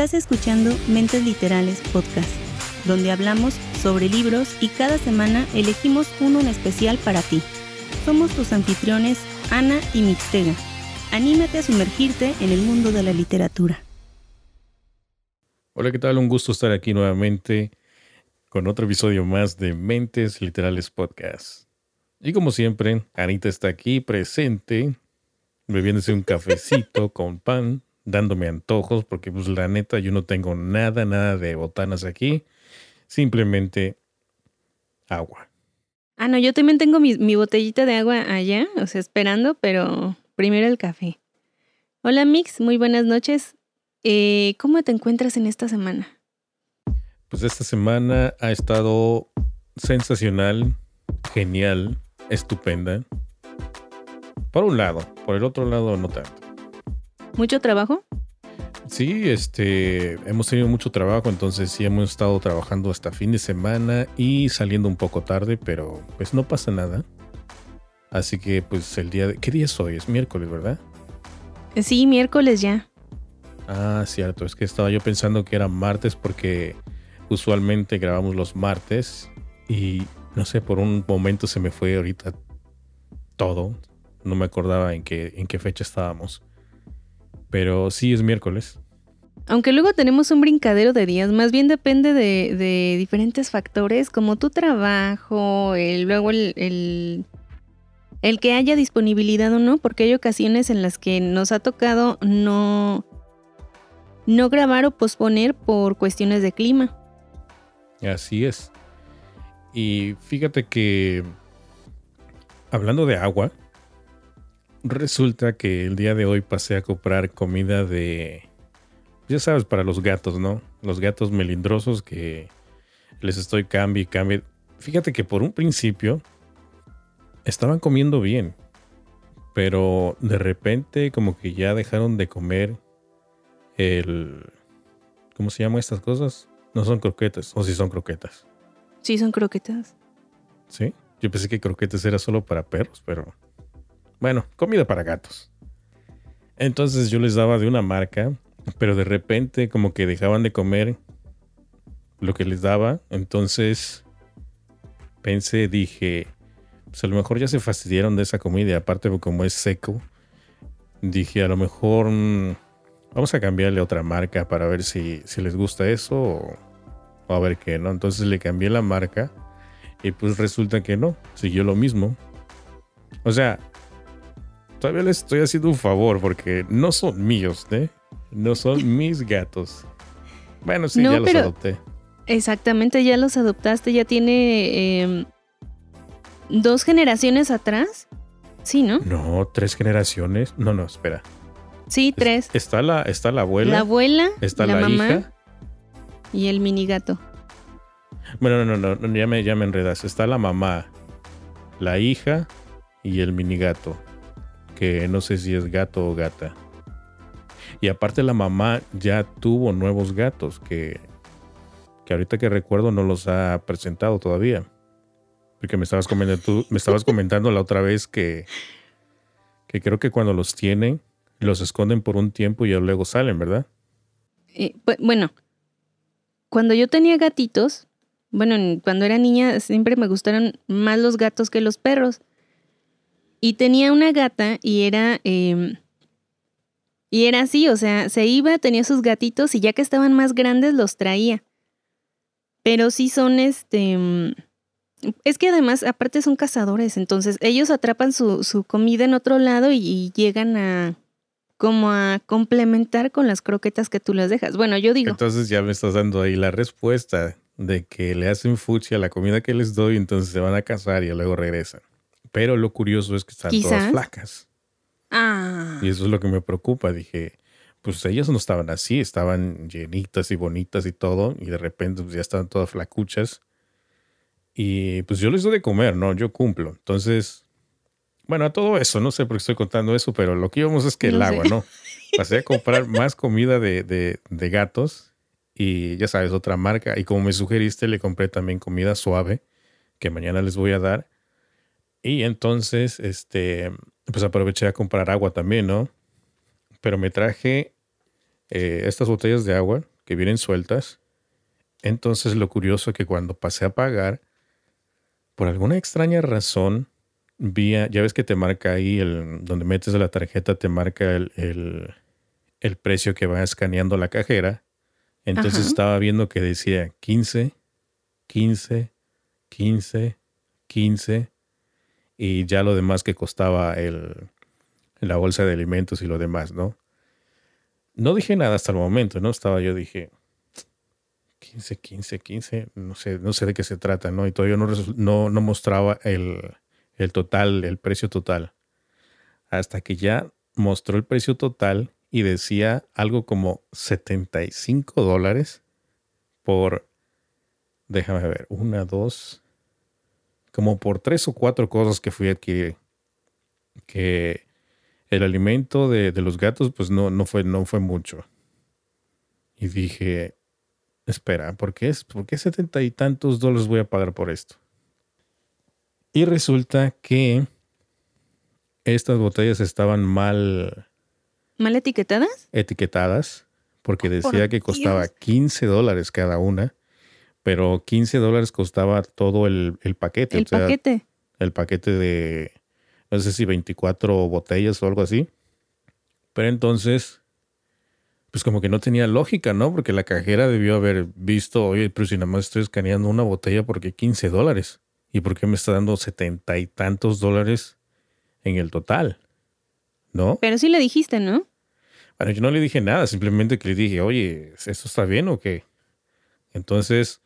Estás escuchando Mentes Literales Podcast, donde hablamos sobre libros y cada semana elegimos uno en especial para ti. Somos tus anfitriones Ana y Mixtega. Anímate a sumergirte en el mundo de la literatura. Hola, ¿qué tal? Un gusto estar aquí nuevamente con otro episodio más de Mentes Literales Podcast. Y como siempre, Anita está aquí presente, bebiéndose un cafecito con pan, dándome antojos, porque pues la neta yo no tengo nada, nada de botanas aquí, simplemente agua. Ah, no, yo también tengo mi, mi botellita de agua allá, o sea, esperando, pero primero el café. Hola Mix, muy buenas noches. Eh, ¿Cómo te encuentras en esta semana? Pues esta semana ha estado sensacional, genial, estupenda. Por un lado, por el otro lado no tanto. ¿Mucho trabajo? Sí, este, hemos tenido mucho trabajo, entonces sí hemos estado trabajando hasta fin de semana y saliendo un poco tarde, pero pues no pasa nada. Así que pues el día de... ¿Qué día es hoy? Es miércoles, ¿verdad? Sí, miércoles ya. Ah, cierto, es que estaba yo pensando que era martes porque usualmente grabamos los martes y no sé, por un momento se me fue ahorita todo. No me acordaba en qué, en qué fecha estábamos. Pero sí es miércoles. Aunque luego tenemos un brincadero de días, más bien depende de, diferentes factores, como tu trabajo, el, luego el, el, el, que haya disponibilidad o no, porque hay ocasiones en las que nos ha tocado no, no grabar o posponer por cuestiones de clima. Así es. Y fíjate que, hablando de agua, Resulta que el día de hoy pasé a comprar comida de, ya sabes, para los gatos, ¿no? Los gatos melindrosos que les estoy cambio y cambio. Fíjate que por un principio estaban comiendo bien, pero de repente como que ya dejaron de comer el... ¿Cómo se llaman estas cosas? No son croquetas, o si son croquetas. Sí, son croquetas. Sí, yo pensé que croquetas era solo para perros, pero bueno, comida para gatos. Entonces yo les daba de una marca, pero de repente como que dejaban de comer lo que les daba. Entonces pensé, dije, pues a lo mejor ya se fastidiaron de esa comida. aparte como es seco, dije, a lo mejor mm, vamos a cambiarle otra marca para ver si, si les gusta eso o, o, a ver qué, ¿no? Entonces le cambié la marca y pues resulta que no, siguió lo mismo. O sea, todavía les estoy haciendo un favor porque no son míos, ¿eh? No son mis gatos. Bueno, sí, ya los adopté. Exactamente, ya los adoptaste, ya tiene em, dos generaciones atrás. Sí, ¿no? No, tres generaciones. No, no, espera. Sí, tres. está, la, está la abuela. La abuela, está la, mamá y el mini gato. Bueno, no, no, no, ya me, ya me enredas. Está la mamá, la hija y el mini gato que no sé si es gato o gata. Y aparte la mamá ya tuvo nuevos gatos que, que ahorita que recuerdo no los ha presentado todavía. Porque me estabas comentando, me estabas comentando la otra vez que, que creo que cuando los tienen, los esconden por un tiempo y luego salen, ¿verdad? Eh, bueno, cuando yo tenía gatitos, bueno, cuando era niña siempre me gustaron más los gatos que los perros. Y tenía una gata y era... Em, y era así, o sea, se iba, tenía sus gatitos y ya que estaban más grandes los traía. Pero sí son este... Em, es que además, aparte son cazadores, entonces ellos atrapan su, su comida en otro lado y, llegan a como a complementar con las croquetas que tú les dejas. Bueno, yo digo. Entonces ya me estás dando ahí la respuesta de que le hacen fuchi a la comida que les doy, entonces se van a cazar y luego regresan. Pero lo curioso es que están todas flacas. Ah. Y eso es lo que me preocupa. Dije, pues ellas no estaban así, estaban llenitas y bonitas y todo, y de repente pues, ya estaban todas flacuchas. Y pues yo les doy de comer, ¿no? Yo cumplo. Entonces, bueno, a todo eso, no sé por qué estoy contando eso, pero lo que íbamos es que el agua, ¿no? Pasé a comprar más comida de, de, de gatos y ya sabes, otra marca. Y como me sugeriste, le compré también comida suave que mañana les voy a dar. Y entonces, este, pues aproveché a comprar agua también, ¿no? Pero me traje eh, estas botellas de agua que vienen sueltas. Entonces lo curioso es que cuando pasé a pagar, por alguna extraña razón, vía, ya ves que te marca ahí, el, donde metes la tarjeta, te marca el, el, el precio que va escaneando la cajera. Entonces Ajá. estaba viendo que decía 15, 15, 15, 15 y ya lo demás que costaba el, la bolsa de alimentos y lo demás, ¿no? No dije nada hasta el momento, ¿no? Estaba yo, dije 15, 15, 15, no sé, no sé de qué se trata, ¿no? Y todavía no, no, no mostraba el, el total, el precio total. Hasta que ya mostró el precio total y decía algo como 75 dólares por, déjame ver, una, dos, como por tres o cuatro cosas que fui a adquirir. Que el alimento de, de los gatos, pues no, no, fue, no fue mucho. Y dije, espera, ¿por qué, es, ¿por qué setenta y tantos dólares voy a pagar por esto? Y resulta que estas botellas estaban mal ¿Mal etiquetadas? etiquetadas porque Oh, decía por que costaba Dios. 15 dólares cada una, pero 15 dólares costaba todo el, el paquete. El o sea, paquete. el paquete de, no sé si 24 botellas o algo así. Pero entonces, pues como que no tenía lógica, ¿no? Porque la cajera debió haber visto, oye, pero si nada más estoy escaneando una botella porque 15 dólares. ¿Y por qué me está dando setenta y tantos dólares en el total? ¿No? Pero sí le dijiste, ¿no? Bueno, yo no le dije nada, simplemente que le dije, oye, ¿esto está bien o qué? Entonces,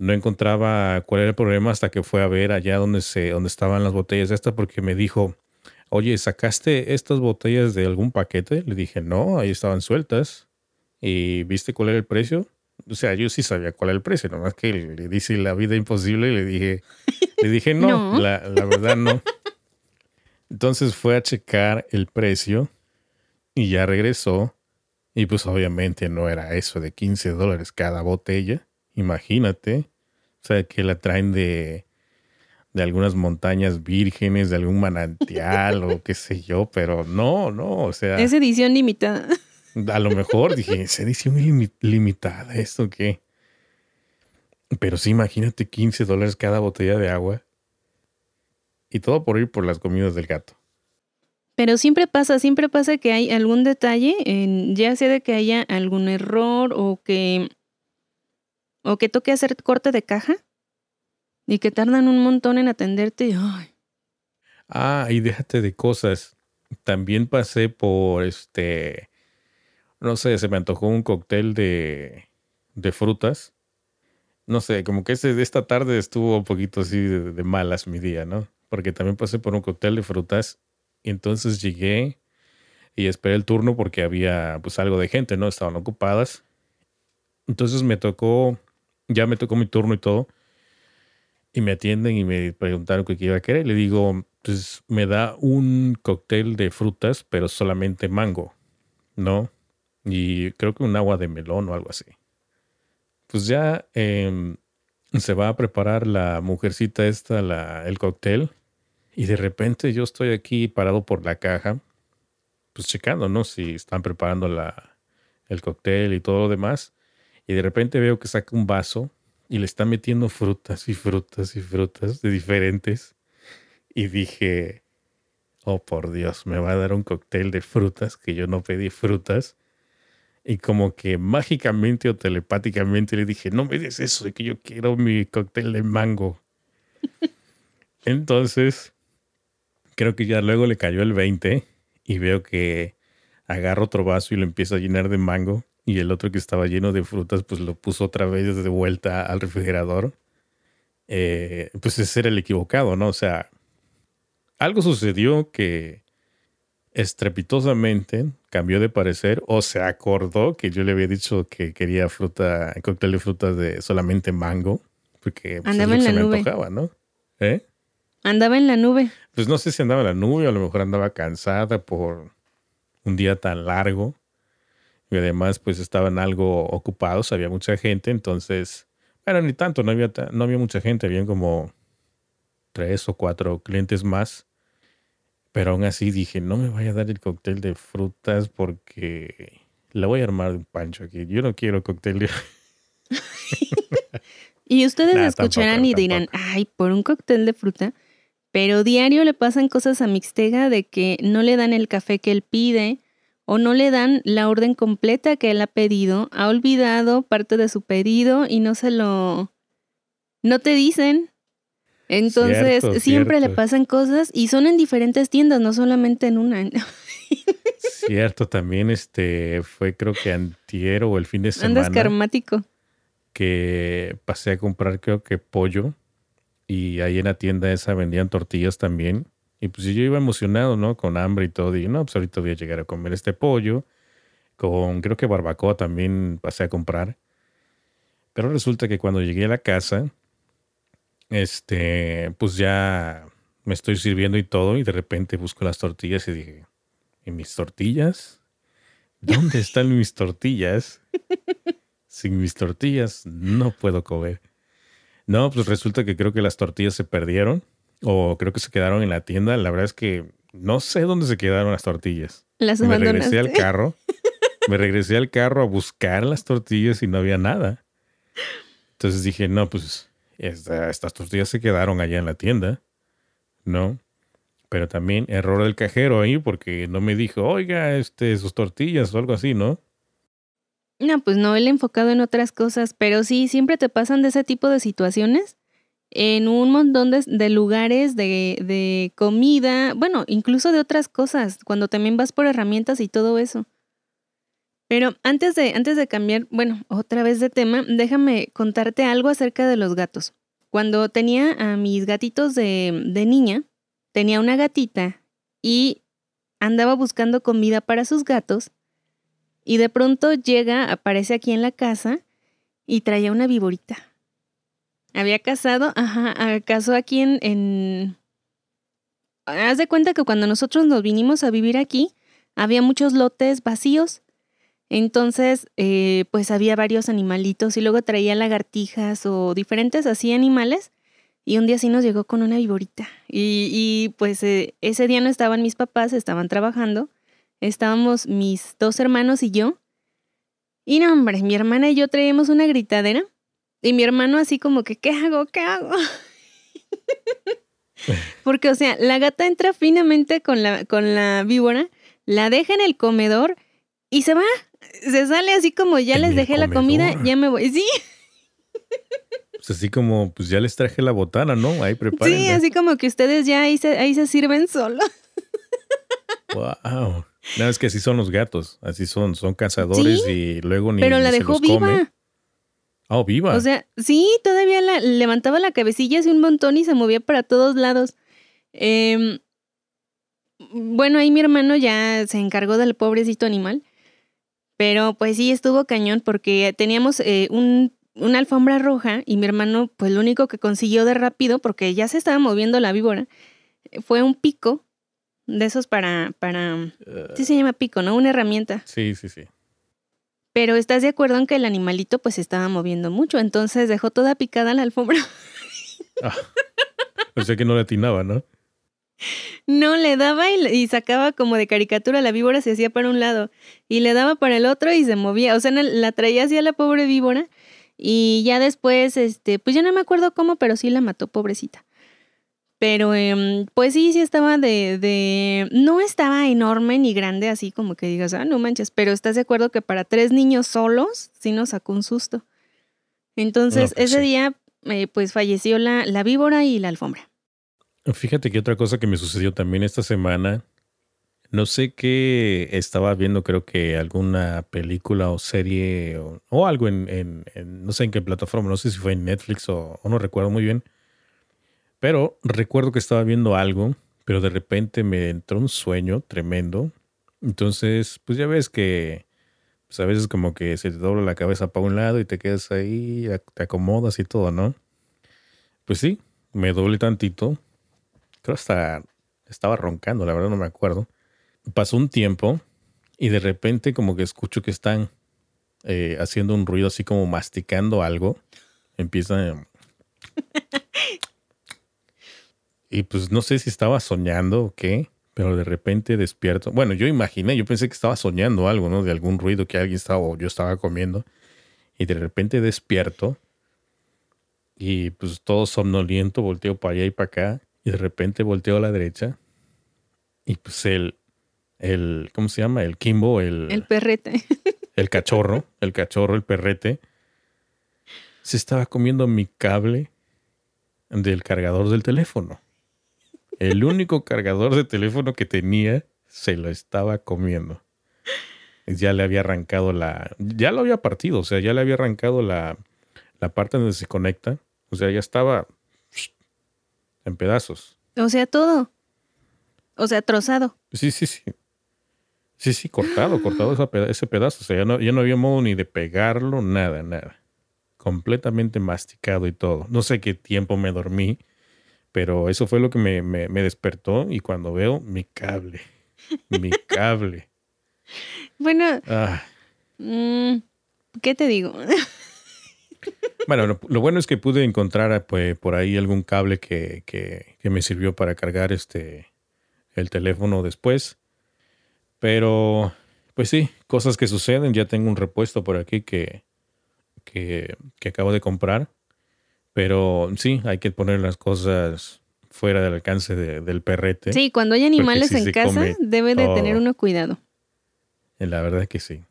no encontraba cuál era el problema hasta que fue a ver allá donde, se, donde estaban las botellas estas, porque me dijo, oye, ¿sacaste estas botellas de algún paquete? Le dije, no, ahí estaban sueltas. ¿Y viste cuál era el precio? O sea, yo sí sabía cuál era el precio, nomás que le dice la vida imposible y le dije, le dije, no, No. La, la verdad no. Entonces fue a checar el precio y ya regresó. Y pues obviamente no era eso de 15 dólares cada botella. Imagínate. O sea, que la traen de, de algunas montañas vírgenes, de algún manantial o qué sé yo, pero no, no, o sea, Es edición limitada. a lo mejor dije, ¿es edición limitada esto qué? Pero sí, imagínate 15 dólares cada botella de agua. Y todo por ir por las comidas del gato. Pero siempre pasa, siempre pasa que hay algún detalle, en- ya sea de que haya algún error o que o que toque hacer corte de caja y que tardan un montón en atenderte. Ay, Ah, y déjate de cosas. También pasé por este, no sé, se me antojó un cóctel de, de frutas. No sé, como que este, esta tarde estuvo un poquito así de, malas mi día, ¿no? Porque también pasé por un cóctel de frutas y entonces llegué y esperé el turno porque había pues algo de gente, ¿no? Estaban ocupadas. Entonces me tocó, ya me tocó mi turno y todo. Y me atienden y me preguntaron qué iba a querer. Le digo, pues me da un cóctel de frutas, pero solamente mango, ¿no? Y creo que un agua de melón o algo así. Pues ya em, se va a preparar la mujercita esta, la, el cóctel. Y de repente yo estoy aquí parado por la caja, pues checando, ¿no? Si están preparando la, el cóctel y todo lo demás. Y de repente veo que saca un vaso y le está metiendo frutas y frutas y frutas de diferentes. Y dije, oh por Dios, me va a dar un cóctel de frutas que yo no pedí frutas. Y como que mágicamente o telepáticamente le dije, no me des eso, que yo quiero mi cóctel de mango. Entonces, creo que ya luego le cayó el 20 y veo que agarro otro vaso y lo empiezo a llenar de mango y el otro que estaba lleno de frutas pues lo puso otra vez de vuelta al refrigerador. Eh, pues ese era el equivocado, ¿no? O sea, algo sucedió que estrepitosamente cambió de parecer o se acordó que yo le había dicho que quería fruta, cóctel de frutas de solamente mango, porque pues, es en la se me antojaba, ¿no? ¿Eh? andaba en la nube. Pues no sé si andaba en la nube, a lo mejor andaba cansada por un día tan largo. Y además, pues estaban algo ocupados, había mucha gente, entonces, bueno, ni tanto, no había, no había mucha gente, habían como tres o cuatro clientes más. Pero aún así dije, no me vaya a dar el cóctel de frutas porque La voy a armar de un pancho aquí. Yo no quiero cóctel. y ustedes escucharán y dirán, ay, por un cóctel de fruta. Pero diario le pasan cosas a Mixtega de que no le dan el café que él pide o no le dan la orden completa que él ha pedido, ha olvidado parte de su pedido y no se lo... no te dicen. Entonces, siempre le pasan cosas y son en diferentes tiendas, no solamente en una. cierto, también este fue creo que antier o el fin de semana. Andas karmático. Que pasé a comprar creo que pollo y ahí en la tienda esa vendían tortillas también. Y pues yo iba emocionado, ¿no? Con hambre y todo. Y no, pues ahorita voy a llegar a comer este pollo. Con creo que barbacoa también pasé a comprar. Pero resulta que cuando llegué a la casa, este, pues ya me estoy sirviendo y todo. Y de repente busco las tortillas y dije, ¿y mis tortillas? ¿Dónde están mis tortillas? Sin mis tortillas no puedo comer. No, pues resulta que creo que las tortillas se perdieron o creo que se quedaron en la tienda. La verdad es que no sé dónde se quedaron las tortillas. Las Me regresé al carro. Me regresé al carro a buscar las tortillas y no había nada. Entonces dije, no, pues estas tortillas se quedaron allá en la tienda. ¿No? Pero también error del cajero ahí porque no me dijo, oiga, este, sus tortillas o algo así, ¿no? No, pues no, él enfocado en otras cosas, pero sí, siempre te pasan de ese tipo de situaciones en un montón de, lugares de, de, comida, bueno, incluso de otras cosas, cuando también vas por herramientas y todo eso. Pero antes de, antes de cambiar, bueno, otra vez de tema, déjame contarte algo acerca de los gatos. Cuando tenía a mis gatitos de, de niña, tenía una gatita y andaba buscando comida para sus gatos y de pronto llega, aparece aquí en la casa y traía una viborita. Había casado, ajá, casó aquí en, en... Haz de cuenta que cuando nosotros nos vinimos a vivir aquí, había muchos lotes vacíos. Entonces, eh, pues había varios animalitos y luego traía lagartijas o diferentes así animales. Y un día sí nos llegó con una viborita. Y, y pues eh, ese día no estaban mis papás, estaban trabajando. Estábamos mis dos hermanos y yo. Y no, hombre, mi hermana y yo traíamos una gritadera. Y mi hermano así como que, ¿qué hago? ¿Qué hago? Porque, o sea, la gata entra finamente con la, con la víbora, la deja en el comedor y se va. Se sale así como ya les dejé la comida, ya me voy. Sí. Pues así como, pues ya les traje la botana, ¿no? Ahí prepárenla. Sí, así como que ustedes ya ahí se, ahí se sirven solos. Wow. No, es que así son los gatos, así son, son cazadores y luego ni Pero la dejó viva. Oh, viva. O sea, sí, todavía la, levantaba la cabecilla hace un montón y se movía para todos lados. Em, bueno, ahí mi hermano ya se encargó del pobrecito animal. Pero pues sí, estuvo cañón porque teníamos eh, un, una alfombra roja y mi hermano, pues lo único que consiguió de rápido, porque ya se estaba moviendo la víbora, fue un pico de esos para, para, sí se llama pico, ¿no? Una herramienta. Sí, sí, sí. Pero estás de acuerdo en que el animalito pues estaba moviendo mucho, entonces dejó toda picada la alfombra. Ah, o sea que no le atinaba, ¿no? No, le daba y, sacaba como de caricatura, la víbora se hacía para un lado y le daba para el otro y se movía, o sea, la traía hacia la pobre víbora y ya después, este, pues ya no me acuerdo cómo, pero sí la mató, pobrecita. Pero em, pues sí, sí estaba de, de, No estaba enorme ni grande, así como que digas, ah, no manches, pero estás de acuerdo que para tres niños solos sí nos sacó un susto. Entonces, pues ese día, eh, pues falleció la, la víbora y la alfombra. Fíjate que otra cosa que me sucedió también esta semana, no sé qué estaba viendo, creo que alguna película o serie o, algo en, en, no sé en qué plataforma, no sé si fue en Netflix o no recuerdo muy bien pero recuerdo que estaba viendo algo, pero de repente me entró un sueño tremendo. Entonces, pues ya ves que pues a veces como que se te dobla la cabeza para un lado y te quedas ahí, te acomodas y todo, ¿no? Pues sí, me doblé tantito. Creo hasta estaba roncando, la verdad no me acuerdo. Pasó un tiempo y de repente como que escucho que están eh, haciendo un ruido así como masticando algo. Empiezan y pues no sé si estaba soñando o qué, pero de repente despierto. Bueno, yo imaginé, yo pensé que estaba soñando algo, ¿no? De algún ruido que alguien estaba o yo estaba comiendo. Y de repente despierto y pues todo somnoliento, volteo para allá y para acá. Y de repente volteo a la derecha y pues el, el ¿cómo se llama? El Kimbo, el... El perrete. El cachorro, el cachorro, el perrete, se estaba comiendo mi cable del cargador del teléfono. El único cargador de teléfono que tenía se lo estaba comiendo. Ya le había arrancado la. Ya lo había partido, o sea, ya le había arrancado la, la parte donde se conecta. O sea, ya estaba en pedazos. O sea, todo. O sea, trozado. Sí, sí, sí. Sí, sí, cortado, cortado ese pedazo. O sea, ya no, ya no había modo ni de pegarlo, nada, nada. Completamente masticado y todo. No sé qué tiempo me dormí pero eso fue lo que me, despertó y cuando veo mi cable, mi cable. Bueno, ah. mm, ¿qué te digo? Bueno, lo, bueno es que pude encontrar pues, por ahí algún cable que, que, que, me sirvió para cargar este el teléfono después. Pero, pues sí, cosas que suceden. Ya tengo un repuesto por aquí que, que, que acabo de comprar. Pero sí, hay que poner las cosas fuera del alcance del perrete. Sí, cuando hay animales en casa, debe de tener uno cuidado. La verdad que sí.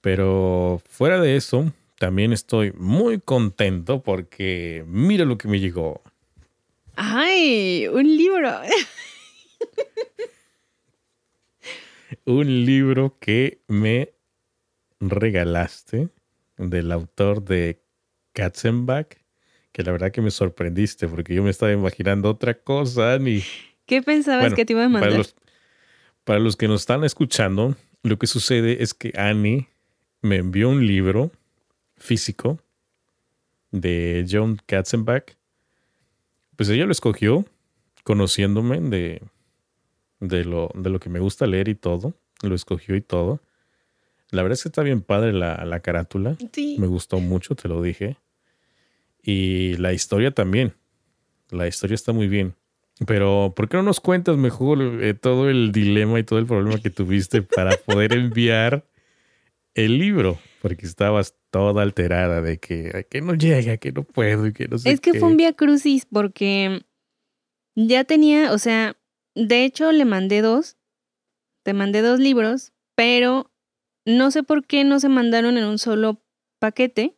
Pero fuera de eso, también estoy muy contento porque mira lo que me llegó. ¡Ay! Un libro. un libro que me regalaste del autor de Katzenbach que la verdad que me sorprendiste porque yo me estaba imaginando otra cosa ni... ¿Qué pensabas que te iba a mandar? Para los, para los que nos están escuchando, lo que sucede es que Annie me envió un libro físico de John Katzenbach. Pues ella lo escogió conociéndome de, de, lo, de lo que me gusta leer y todo. Lo escogió y todo. La verdad es que está bien padre la, la carátula. Sí. Me gustó mucho, te lo dije. Y la historia también. La historia está muy bien. Pero, ¿por qué no nos cuentas mejor eh, todo el dilema y todo el problema que tuviste para poder enviar el libro? Porque estabas toda alterada de que, que no llega, que no puedo y que no sé. Es que fue un vía crucis porque ya tenía, o sea, de hecho le mandé dos, te mandé dos libros, pero no sé por qué no se mandaron en un solo paquete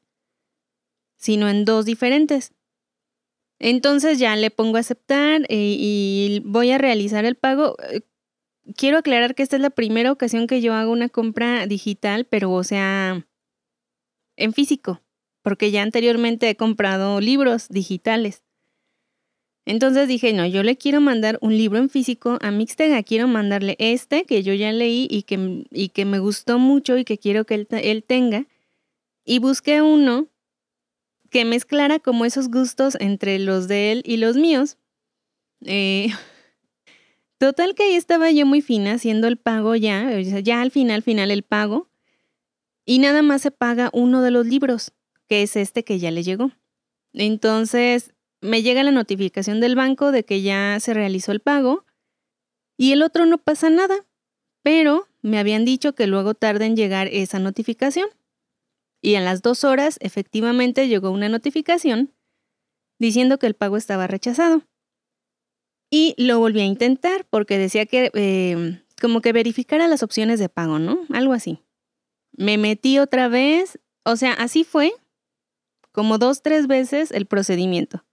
sino en dos diferentes. Entonces ya le pongo a aceptar eh, y, voy a realizar el pago. Eh, quiero aclarar que esta es la primera ocasión que yo hago una compra digital, pero o sea, en físico, porque ya anteriormente he comprado libros digitales. Entonces dije, no, yo le quiero mandar un libro en físico a Mixtega, quiero mandarle este que yo ya leí y que, y que me gustó mucho y que quiero que él, él tenga. Y busqué uno que mezclara como esos gustos entre los de él y los míos. Eh, total que ahí estaba yo muy fina haciendo el pago ya, ya al final, final el pago. Y nada más se paga uno de los libros, que es este que ya le llegó. Entonces me llega la notificación del banco de que ya se realizó el pago y el otro no pasa nada, pero me habían dicho que luego tarda en llegar esa notificación. Y en las dos horas efectivamente llegó una notificación diciendo que el pago estaba rechazado. Y lo volví a intentar porque decía que em, como que verificara las opciones de pago, ¿no? Algo así. Me metí otra vez, o sea, así fue como dos, tres veces el procedimiento.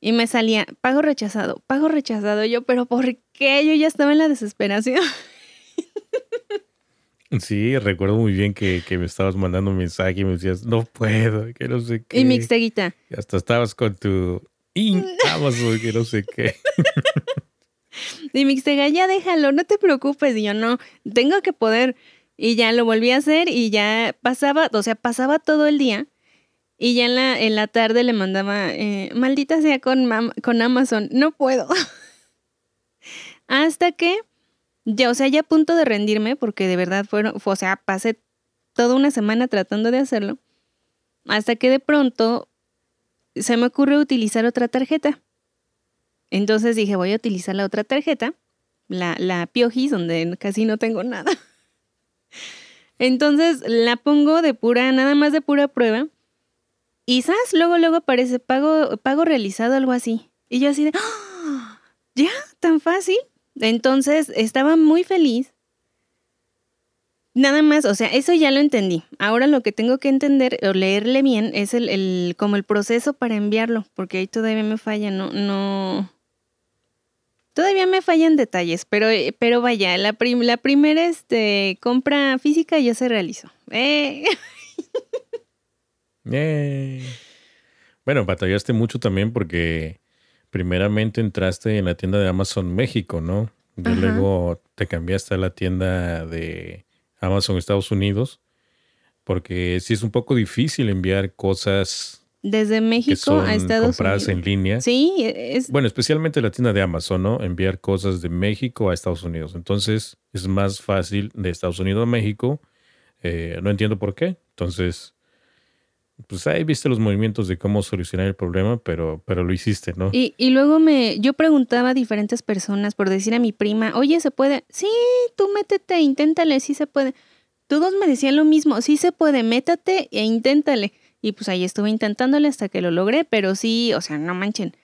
Y me salía, pago rechazado, pago rechazado. Yo, pero ¿por qué? Yo ya estaba en la desesperación. Sí, recuerdo muy bien que, me estabas mandando un mensaje y me decías, no puedo, que no sé qué. Y Mixteguita. Hasta estabas con tu Amazon, que no sé qué. y Mixtega, ya déjalo, no te preocupes. Y yo, no, tengo que poder. Y ya lo volví a hacer y ya pasaba, o sea, pasaba todo el día. Y ya en la, en la tarde le mandaba, eh, maldita sea con, con Amazon, no puedo. Hasta que ya, o sea, ya a punto de rendirme, porque de verdad fueron, o sea, pasé toda una semana tratando de hacerlo, hasta que de pronto se me ocurrió utilizar otra tarjeta. Entonces dije, voy a utilizar la otra tarjeta la, la Piojis, donde casi no tengo nada. Entonces la pongo de pura, nada más de pura prueba. Y ¿sabes? Luego, luego aparece pago, pago realizado, algo así. Y yo así de, ¡Ah! ¿ya? ¿Tan fácil? Entonces estaba muy feliz. Nada más, o sea, eso ya lo entendí. Ahora lo que tengo que entender o leerle bien es el, el como el proceso para enviarlo, porque ahí todavía me falla, no, no. Todavía me fallan detalles, pero, pero vaya, la, la primera este, compra física ya se realizó. Eh. Eh. Bueno, batallaste mucho también porque primeramente entraste en la tienda de Amazon México, ¿no? Y luego te cambiaste a la tienda de Amazon Estados Unidos, porque sí es un poco difícil enviar cosas desde México a Estados compradas en línea. Sí, es bueno, especialmente la tienda de Amazon, ¿no? Enviar cosas de México a Estados Unidos. Entonces es más fácil de Estados Unidos a México. Eh, no entiendo por qué. Entonces pues ahí viste los movimientos de cómo solucionar el problema, pero, pero lo hiciste, ¿no? Y, y luego me, yo preguntaba a diferentes personas por decir a mi prima, oye, ¿se puede? Sí, tú métete, inténtale, sí se puede. Todos me decían lo mismo, sí se puede, métate e inténtale. Y pues ahí estuve intentándole hasta que lo logré, pero sí, o sea, no manchen.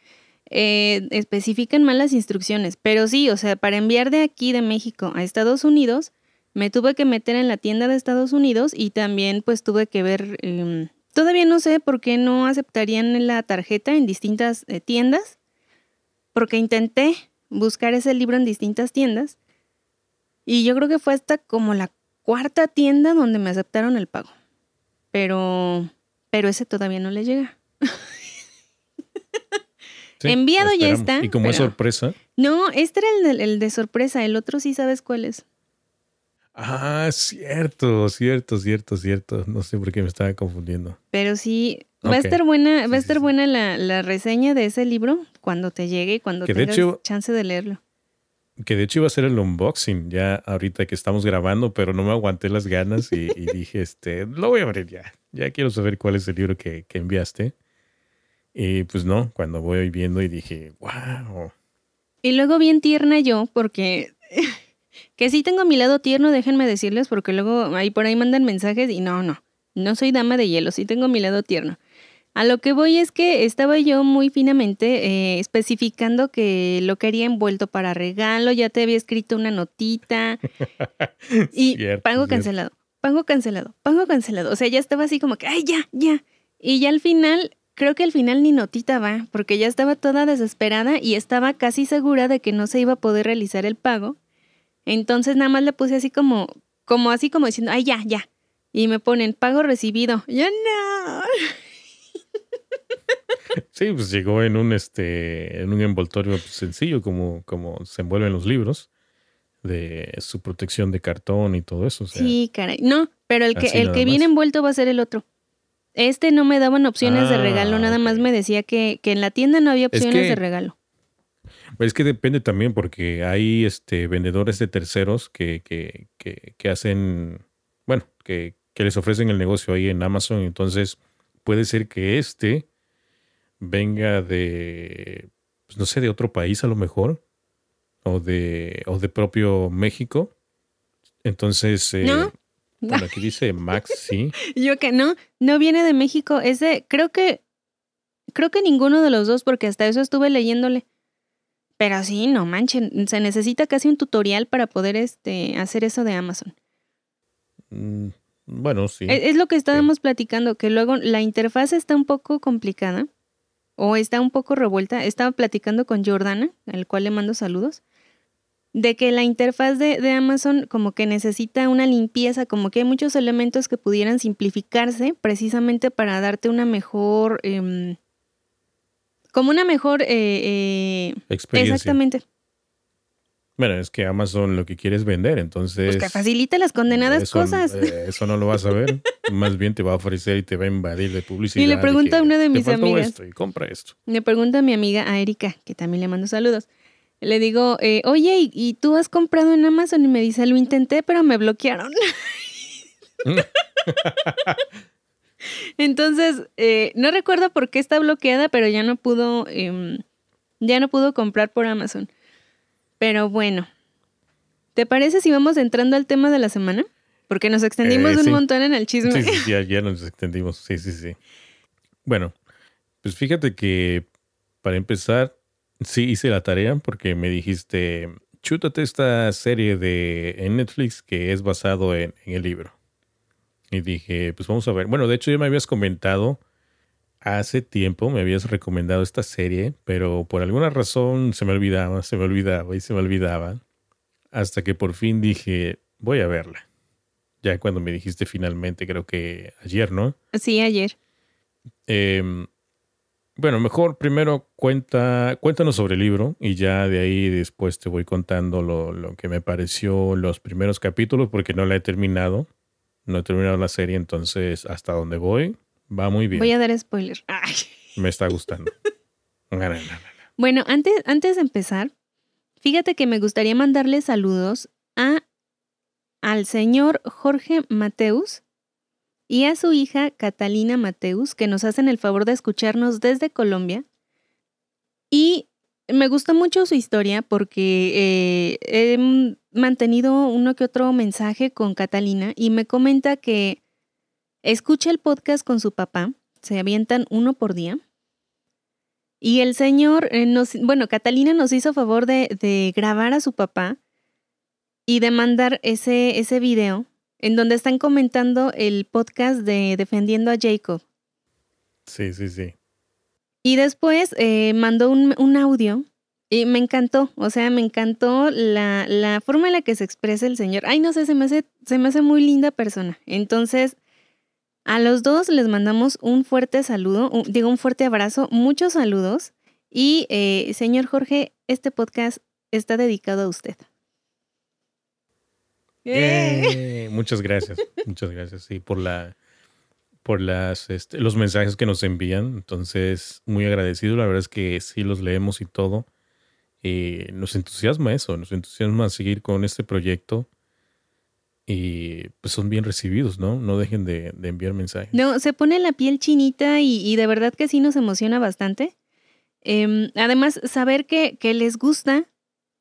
Eh, especifican mal las instrucciones, pero sí, o sea, para enviar de aquí de México a Estados Unidos, me tuve que meter en la tienda de Estados Unidos y también pues tuve que ver em, Todavía no sé por qué no aceptarían la tarjeta en distintas eh, tiendas, porque intenté buscar ese libro en distintas tiendas y yo creo que fue hasta como la cuarta tienda donde me aceptaron el pago. Pero, pero ese todavía no le llega. Enviado ya está. ¿Y como es sorpresa? No, este era el el de sorpresa, el otro sí sabes cuál es. Ah, cierto, cierto, cierto, cierto. No sé por qué me estaba confundiendo. Pero sí, va a estar buena, va a estar buena la, reseña de ese libro cuando te llegue y cuando tengas chance de leerlo. Que de hecho iba a ser el unboxing ya ahorita que estamos grabando, pero no me aguanté las ganas y, dije, este, lo voy a abrir ya. Ya quiero saber cuál es el libro que, que enviaste. Y pues no, cuando voy viendo y dije, wow. Y luego bien tierna yo, porque que sí tengo mi lado tierno, déjenme decirles, porque luego ahí por ahí mandan mensajes y no, no, no soy dama de hielo, sí tengo mi lado tierno. A lo que voy es que estaba yo muy finamente eh, especificando que lo quería envuelto para regalo, ya te había escrito una notita y pago cancelado, pago cancelado, pago cancelado. O sea, ya estaba así como que, ay, ya, ya. Y ya al final, creo que al final ni notita va, porque ya estaba toda desesperada y estaba casi segura de que no se iba a poder realizar el pago entonces nada más le puse así como, como así como diciendo, ay, ya, ya. Y me ponen pago recibido. Ya no. Sí, pues llegó en un este, en un envoltorio sencillo, como, como se envuelven los libros, de su protección de cartón y todo eso. sí, caray. No, pero el que, el que viene envuelto va a ser el otro. Este no me daban opciones de regalo, nada ah, más me decía que, que, en la tienda no había opciones de regalo. Es que depende también porque hay este, vendedores de terceros que, que, que, hacen, bueno, que, que, les ofrecen el negocio ahí en Amazon. Entonces puede ser que este venga de, pues no sé, de otro país a lo mejor, o de, o de propio México. Entonces, eh, ¿No? bueno, aquí dice Max, sí. Yo que no, no viene de México, es de, creo que, creo que ninguno de los dos, porque hasta eso estuve leyéndole. Pero sí, no manchen, se necesita casi un tutorial para poder este, hacer eso de Amazon. Mm, bueno, sí. E, es, lo que estábamos platicando, que luego la interfaz está un poco complicada o está un poco revuelta. Estaba platicando con Jordana, al cual le mando saludos, de que la interfaz de, Amazon como que necesita una limpieza, como que hay muchos elementos que pudieran simplificarse precisamente para darte una mejor... Em, como una mejor eh, eh, experiencia. Exactamente. Bueno, es que Amazon lo que quiere es vender, entonces. Pues que facilita las condenadas cosas. Eh, eso no lo vas a ver. Más bien te va a ofrecer y te va a invadir de publicidad. Y le pregunta a una de mis amigas. Esto y compra esto. Le pregunta a mi amiga a Erika, que también le mando saludos. Le digo, oye, ¿y, ¿y, tú has comprado en Amazon? Y me dice, lo intenté, pero me bloquearon. Entonces, eh, no recuerdo por qué está bloqueada, pero ya no pudo, em, ya no pudo comprar por Amazon. Pero bueno, ¿Te parece si vamos entrando al tema de la semana? Porque nos extendimos Eh, un montón en el chisme. Sí, sí, sí, ya, ya nos extendimos. Sí, sí, sí. Bueno, pues fíjate que para empezar, sí hice la tarea porque me dijiste, chútate esta serie de en Netflix que es basado en, en el libro. Y dije, pues vamos a ver. Bueno, de hecho ya me habías comentado hace tiempo, me habías recomendado esta serie, pero por alguna razón se me olvidaba, se me olvidaba y se me olvidaba. Hasta que por fin dije, voy a verla. Ya cuando me dijiste finalmente, creo que ayer, ¿no? Sí, ayer. Eh, bueno, mejor primero cuenta, cuéntanos sobre el libro y ya de ahí después te voy contando lo, lo que me pareció los primeros capítulos porque no la he terminado. No he terminado la serie, entonces hasta donde voy va muy bien. Voy a dar spoiler. Ay. Me está gustando. Bueno, antes, antes de empezar, fíjate que me gustaría mandarle saludos a al señor Jorge Mateus y a su hija Catalina Mateus, que nos hacen el favor de escucharnos desde Colombia. Y me gusta mucho su historia porque eh, he mantenido uno que otro mensaje con Catalina y me comenta que escucha el podcast con su papá, se avientan uno por día. Y el señor, eh, nos, bueno, Catalina nos hizo favor de, de grabar a su papá y de mandar ese, ese video en donde están comentando el podcast de Defendiendo a Jacob. Sí, sí, sí. Y después eh, mandó un, un audio y me encantó, o sea, me encantó la, la forma en la que se expresa el señor. Ay, no sé, se me hace, se me hace muy linda persona. Entonces, a los dos les mandamos un fuerte saludo, un- digo un fuerte abrazo, muchos saludos. Y, eh, señor Jorge, este podcast está dedicado a usted. Eh, muchas gracias, muchas gracias, sí, por la, por las, este, los mensajes que nos envían. Entonces, muy agradecido. La verdad es que sí los leemos y todo. Y nos entusiasma eso, nos entusiasma seguir con este proyecto. Y pues son bien recibidos, ¿no? No dejen de, enviar mensajes. No, se pone la piel chinita y, de verdad que sí nos emociona bastante. Em, además, saber que, que les gusta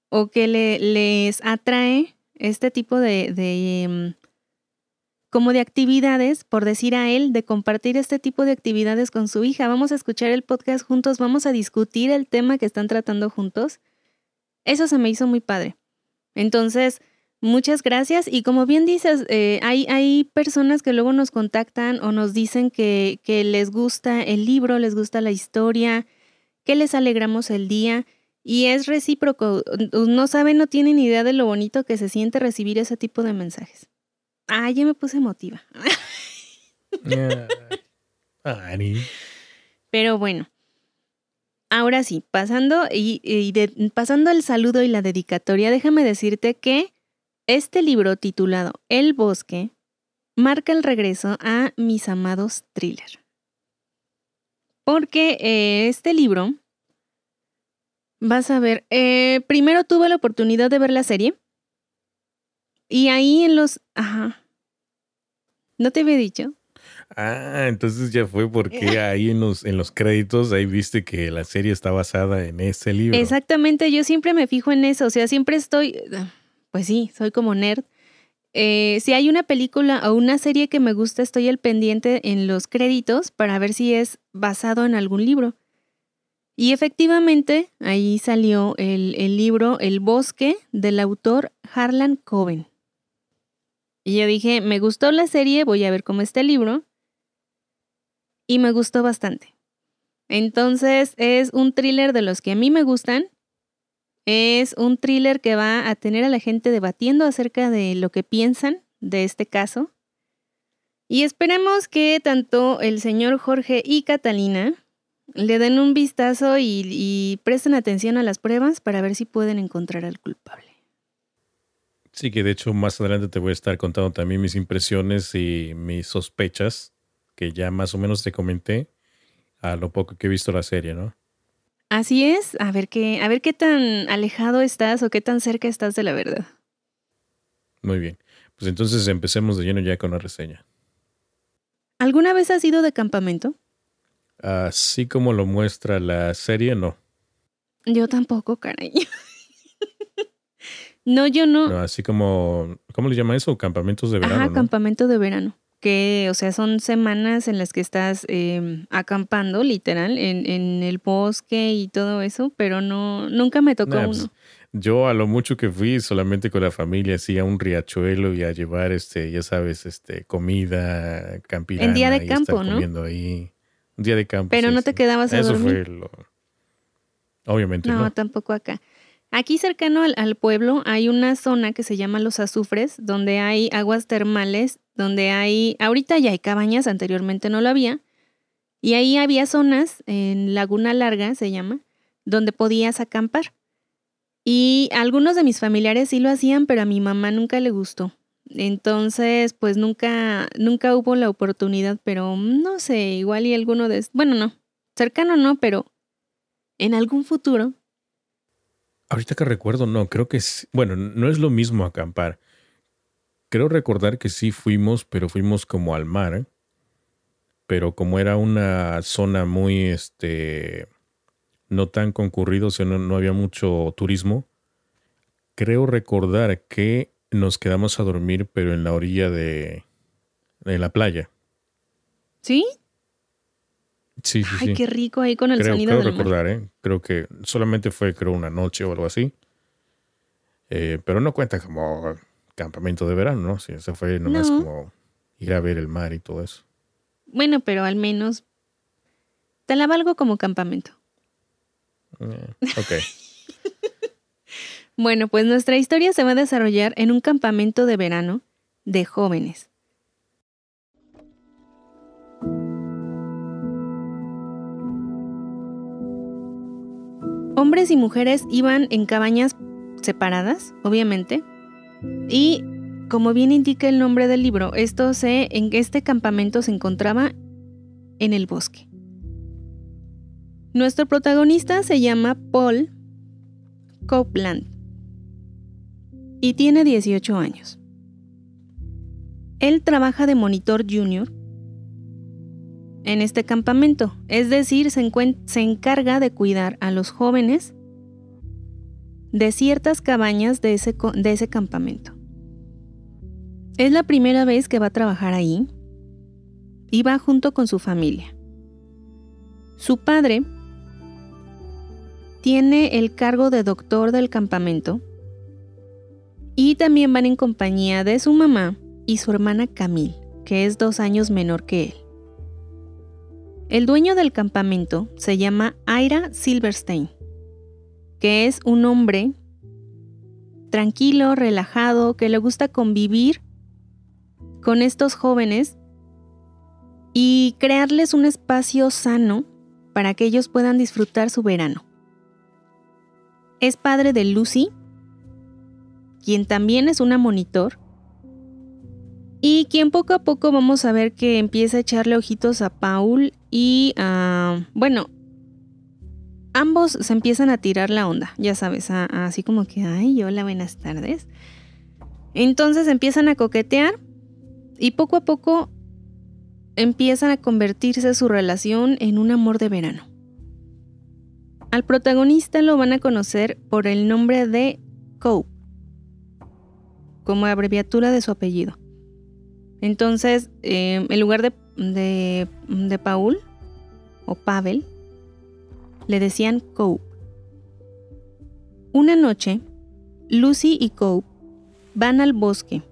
o que le- les atrae este tipo de, de, em, como de actividades, por decir a él, de compartir este tipo de actividades con su hija. Vamos a escuchar el podcast juntos, vamos a discutir el tema que están tratando juntos. Eso se me hizo muy padre. Entonces, Muchas gracias. Y como bien dices, eh, hay, hay personas que luego nos contactan o nos dicen que, que les gusta el libro, les gusta la historia, que les alegramos el día. Y es recíproco. No saben, no tienen idea de lo bonito que se siente recibir ese tipo de mensajes. Ah, ya me puse emotiva. Pero bueno. Ahora sí, pasando, y, y de- pasando el saludo y la dedicatoria, déjame decirte que este libro titulado El bosque marca el regreso a mis amados thriller. Porque eh, este libro, vas a ver, eh, primero tuve la oportunidad de ver la serie y ahí en los... Ajá. ¿No te había dicho? Ah, entonces ya fue porque ahí en los, en los créditos, ahí viste que la serie está basada en ese libro. Exactamente, yo siempre me fijo en eso, o sea, siempre estoy, pues sí, soy como nerd. Eh, si hay una película o una serie que me gusta, estoy al pendiente en los créditos para ver si es basado en algún libro. Y efectivamente, ahí salió el, el libro El bosque del autor Harlan Coben. Y yo dije, me gustó la serie, voy a ver cómo está el libro. Y me gustó bastante. Entonces es un thriller de los que a mí me gustan. Es un thriller que va a tener a la gente debatiendo acerca de lo que piensan de este caso. Y esperemos que tanto el señor Jorge y Catalina le den un vistazo y, y presten atención a las pruebas para ver si pueden encontrar al culpable. Sí, que de hecho más adelante te voy a estar contando también mis impresiones y mis sospechas, que ya más o menos te comenté a lo poco que he visto la serie, ¿no? Así es, a ver qué, a ver qué tan alejado estás o qué tan cerca estás de la verdad. Muy bien. Pues entonces empecemos de lleno ya con la reseña. ¿Alguna vez has ido de campamento? Así como lo muestra la serie, no. Yo tampoco, caray. No, yo no. así como, ¿cómo le llama eso? Campamentos de verano. Ajá, campamento de verano. Que, o sea, son semanas en las que estás em, acampando, literal, en, en, el bosque y todo eso, pero no, nunca me tocó pues, uno. Yo a lo mucho que fui solamente con la familia, así a un riachuelo y a llevar, este, ya sabes, este, comida campirana. En día de campo, ¿no? Comiendo ahí. Un día de campo. Pero no te quedabas a Eso dormir. fue lo... Obviamente no. No, tampoco acá. Aquí cercano al, pueblo hay una zona que se llama Los Azufres, donde hay aguas termales, donde hay, ahorita ya hay cabañas, anteriormente no lo había, y ahí había zonas, en Laguna Larga se llama, donde podías acampar. Y algunos de mis familiares sí lo hacían, pero a mi mamá nunca le gustó. Entonces, pues nunca, nunca hubo la oportunidad, pero no sé, igual y alguno de... Bueno, no, cercano no, pero en algún futuro. Ahorita que recuerdo, no, creo que sí. Bueno, no es lo mismo acampar. Creo recordar que sí fuimos, pero fuimos como al mar. Pero como era una zona muy, este, no tan concurrido, o sea, no, había mucho turismo. Creo recordar que nos quedamos a dormir, pero en la orilla de, de la playa. ¿Sí? Sí, sí, Ay, qué rico ahí con el sonido creo recordar, ¿eh? Creo que solamente fue, creo, una noche o algo así. Eh, pero no cuenta como campamento de verano, ¿no? Sí, eso fue nomás como ir a ver el mar y todo eso. Bueno, pero al menos te la valgo como campamento. Eh, ok. bueno, pues nuestra historia se va a desarrollar en un campamento de verano de jóvenes. Hombres y mujeres iban en cabañas separadas, obviamente, y como bien indica el nombre del libro, esto se, en este campamento se encontraba en el bosque. Nuestro protagonista se llama Paul Copeland y tiene 18 años. Él trabaja de monitor junior en este campamento, es decir, se, encarga de cuidar a los jóvenes de ciertas cabañas de ese, de ese campamento. Es la primera vez que va a trabajar ahí y va junto con su familia. Su padre tiene el cargo de doctor del campamento y también van en compañía de su mamá y su hermana Camille, que es dos años menor que él. El dueño del campamento se llama Ira Silverstein, que es un hombre tranquilo, relajado, que le gusta convivir con estos jóvenes y crearles un espacio sano para que ellos puedan disfrutar su verano. Es padre de Lucy, quien también es una monitor, y quien poco a poco vamos a ver que empieza a echarle ojitos a Paul y a... Bueno, ambos se empiezan a tirar la onda, ya sabes, así como que, ay, hola, buenas tardes. Entonces empiezan a coquetear y poco a poco empiezan a convertirse su relación en un amor de verano. Al protagonista lo van a conocer por el nombre de Cope, como abreviatura de su apellido. Entonces, em, en lugar de, de, de, Paul o Pavel, le decían Cope. Una noche, Lucy y Cope van al bosque.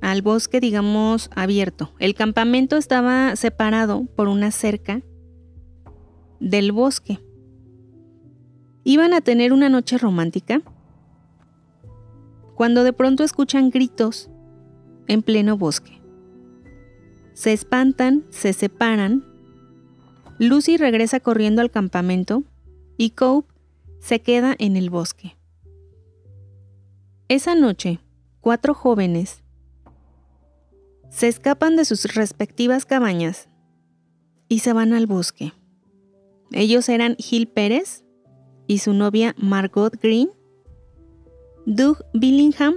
Al bosque, digamos, abierto. El campamento estaba separado por una cerca del bosque. Iban a tener una noche romántica cuando de pronto escuchan gritos en pleno bosque. Se espantan, se separan. Lucy regresa corriendo al campamento y Cope se queda en el bosque. Esa noche, cuatro jóvenes se escapan de sus respectivas cabañas y se van al bosque. Ellos eran Gil Pérez y su novia Margot Green, Doug Billingham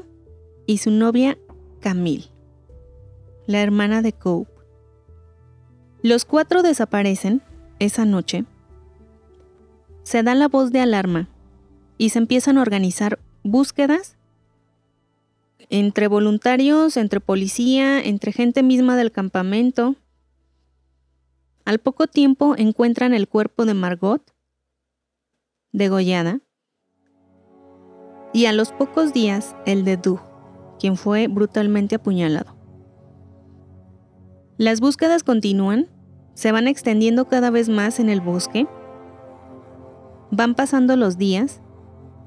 y su novia Camille, la hermana de Cope. Los cuatro desaparecen esa noche. Se da la voz de alarma y se empiezan a organizar búsquedas entre voluntarios, entre policía, entre gente misma del campamento. Al poco tiempo encuentran el cuerpo de Margot, degollada, y a los pocos días el de Doug, quien fue brutalmente apuñalado. Las búsquedas continúan, se van extendiendo cada vez más en el bosque, van pasando los días,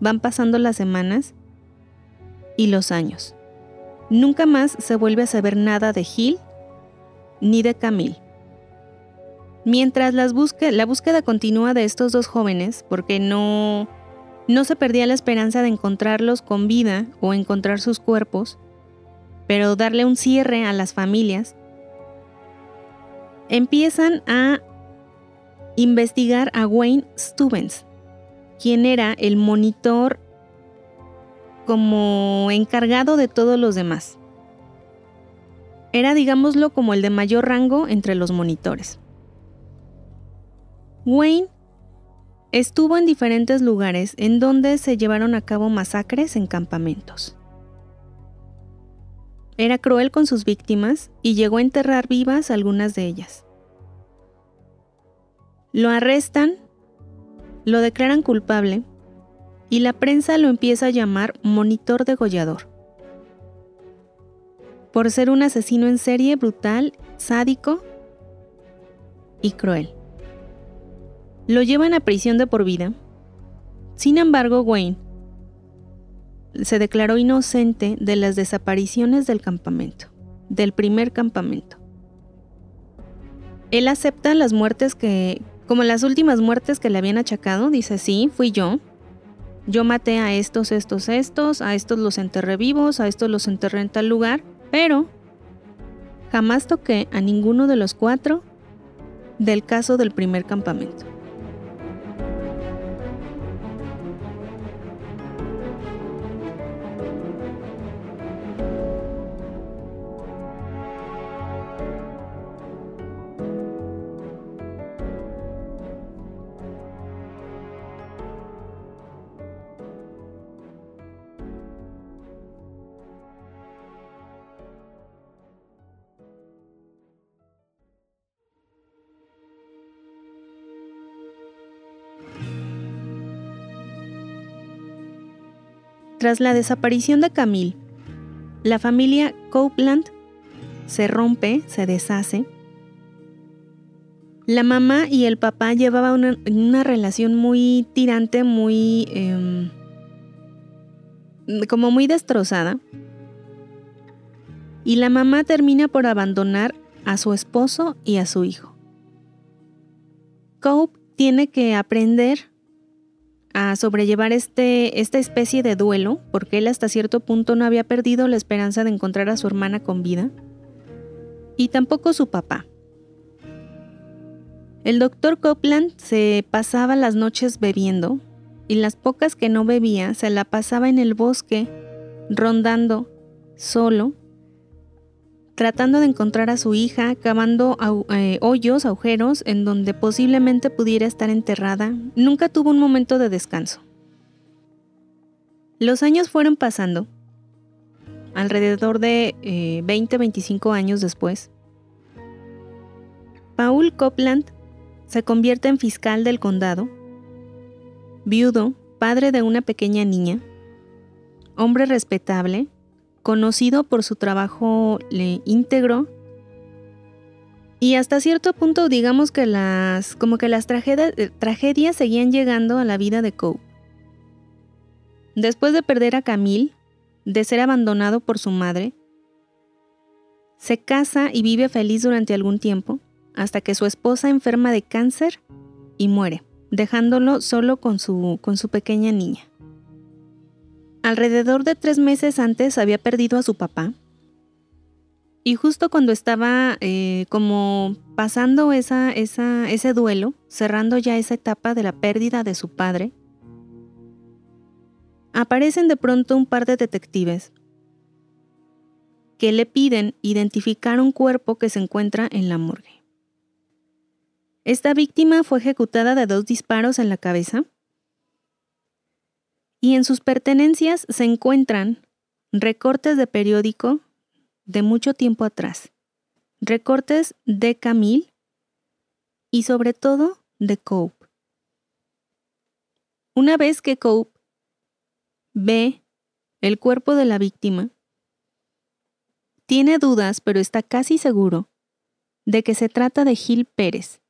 van pasando las semanas y los años. Nunca más se vuelve a saber nada de Gil ni de Camille. Mientras la búsqueda continúa de estos dos jóvenes, porque no, no se perdía la esperanza de encontrarlos con vida o encontrar sus cuerpos, pero darle un cierre a las familias, empiezan a investigar a Wayne Stubens, quien era el monitor como encargado de todos los demás. Era, digámoslo, como el de mayor rango entre los monitores. Wayne estuvo en diferentes lugares en donde se llevaron a cabo masacres en campamentos. Era cruel con sus víctimas y llegó a enterrar vivas algunas de ellas. Lo arrestan, lo declaran culpable y la prensa lo empieza a llamar monitor degollador. Por ser un asesino en serie brutal, sádico y cruel. Lo llevan a prisión de por vida. Sin embargo, Wayne se declaró inocente de las desapariciones del campamento, del primer campamento. Él acepta las muertes que, como las últimas muertes que le habían achacado, dice, sí, fui yo, yo maté a estos, estos, estos, a estos los enterré vivos, a estos los enterré en tal lugar, pero jamás toqué a ninguno de los cuatro del caso del primer campamento. Tras la desaparición de Camille, la familia Copeland se rompe, se deshace. La mamá y el papá llevaban una, relación muy tirante, muy... Em, como muy destrozada. Y la mamá termina por abandonar a su esposo y a su hijo. Cope tiene que aprender a sobrellevar este, esta especie de duelo, porque él hasta cierto punto no había perdido la esperanza de encontrar a su hermana con vida, y tampoco su papá. El doctor Copeland se pasaba las noches bebiendo, y las pocas que no bebía se la pasaba en el bosque, rondando, solo, tratando de encontrar a su hija, cavando eh, hoyos, agujeros en donde posiblemente pudiera estar enterrada, nunca tuvo un momento de descanso. Los años fueron pasando, alrededor de 20-25 eh, años después. Paul Copland se convierte en fiscal del condado, viudo, padre de una pequeña niña, hombre respetable, conocido por su trabajo íntegro. Y hasta cierto punto, digamos que las, como que las eh, tragedias, seguían llegando a la vida de Coe. Después de perder a Camille, de ser abandonado por su madre, se casa y vive feliz durante algún tiempo, hasta que su esposa enferma de cáncer y muere, dejándolo solo con su, con su pequeña niña. Alrededor de tres meses antes había perdido a su papá. Y justo cuando estaba eh, como pasando esa, ese duelo, cerrando ya esa etapa de la pérdida de su padre, aparecen de pronto un par de detectives que le piden identificar un cuerpo que se encuentra en la morgue. Esta víctima fue ejecutada de dos disparos en la cabeza Y en sus pertenencias se encuentran recortes de periódico de mucho tiempo atrás, recortes de Camille y sobre todo de Cope. Una vez que Cope ve el cuerpo de la víctima, tiene dudas, pero está casi seguro de que se trata de Gil Pérez,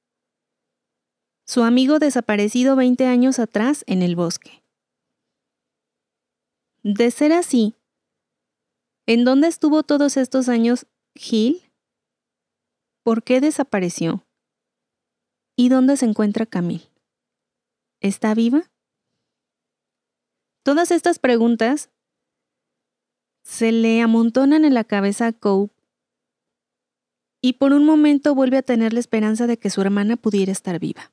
su amigo desaparecido 20 años atrás en el bosque. De ser así, ¿en dónde estuvo todos estos años Gil? ¿Por qué desapareció? ¿Y dónde se encuentra Camille? ¿Está viva? Todas estas preguntas se le amontonan en la cabeza a Cope y por un momento vuelve a tener la esperanza de que su hermana pudiera estar viva.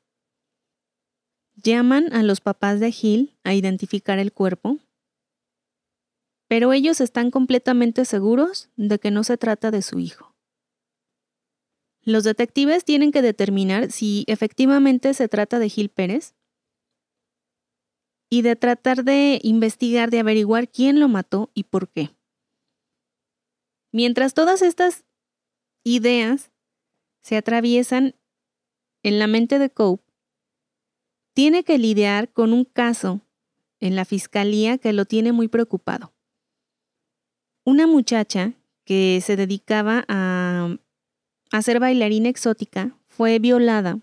Llaman a los papás de Gil a identificar el cuerpo, pero ellos están completamente seguros de que no se trata de su hijo. Los detectives tienen que determinar si efectivamente se trata de Gil Pérez y de tratar de investigar, de averiguar quién lo mató y por qué. Mientras todas estas ideas se atraviesan en la mente de Cope, tiene que lidiar con un caso en la fiscalía que lo tiene muy preocupado. Una muchacha que se dedicaba a, a ser bailarina exótica fue violada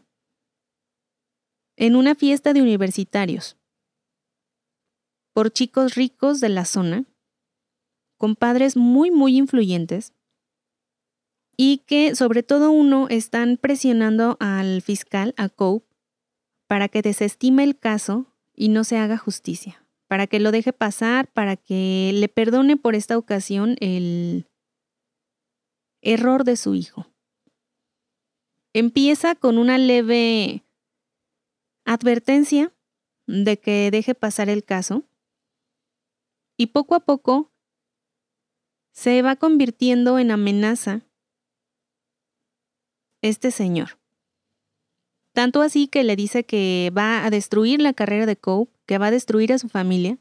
en una fiesta de universitarios por chicos ricos de la zona, con padres muy, muy influyentes, y que sobre todo uno están presionando al fiscal, a Cope, para que desestime el caso y no se haga justicia, para que lo deje pasar, para que le perdone por esta ocasión el error de su hijo. Empieza con una leve advertencia de que deje pasar el caso y poco a poco se va convirtiendo en amenaza este señor. Tanto así que le dice que va a destruir la carrera de Cope, que va a destruir a su familia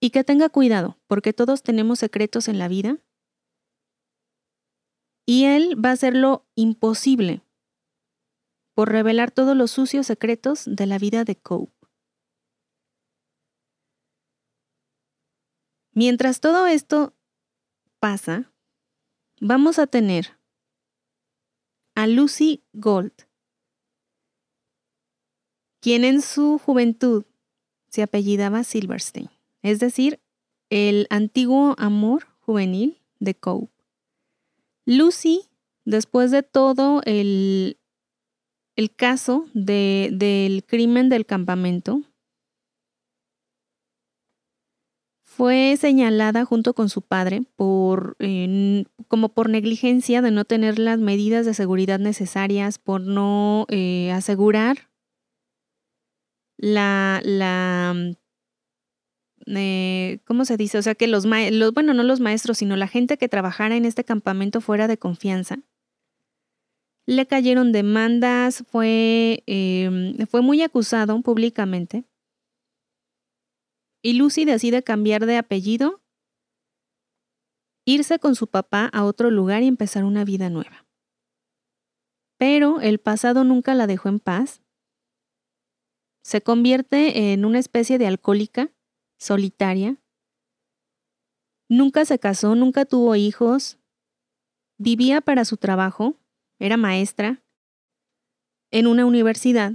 y que tenga cuidado, porque todos tenemos secretos en la vida y él va a hacer lo imposible por revelar todos los sucios secretos de la vida de Cope. Mientras todo esto pasa, vamos a tener a Lucy Gold, quien en su juventud se apellidaba Silverstein, es decir, el antiguo amor juvenil de Cope. Lucy, después de todo el, el caso del crimen del campamento, fue señalada junto con su padre por como por negligencia de no tener las medidas de seguridad necesarias, por no eh, asegurar la, la eh, ¿cómo se dice? O sea, que los, los, bueno, no los maestros, sino la gente que trabajara en este campamento fuera de confianza. Le cayeron demandas, fue, em, fue muy acusado públicamente y Lucy decide cambiar de apellido, irse con su papá a otro lugar y empezar una vida nueva. Pero el pasado nunca la dejó en paz. Se convierte en una especie de alcohólica, solitaria. Nunca se casó, nunca tuvo hijos. Vivía para su trabajo, era maestra en una universidad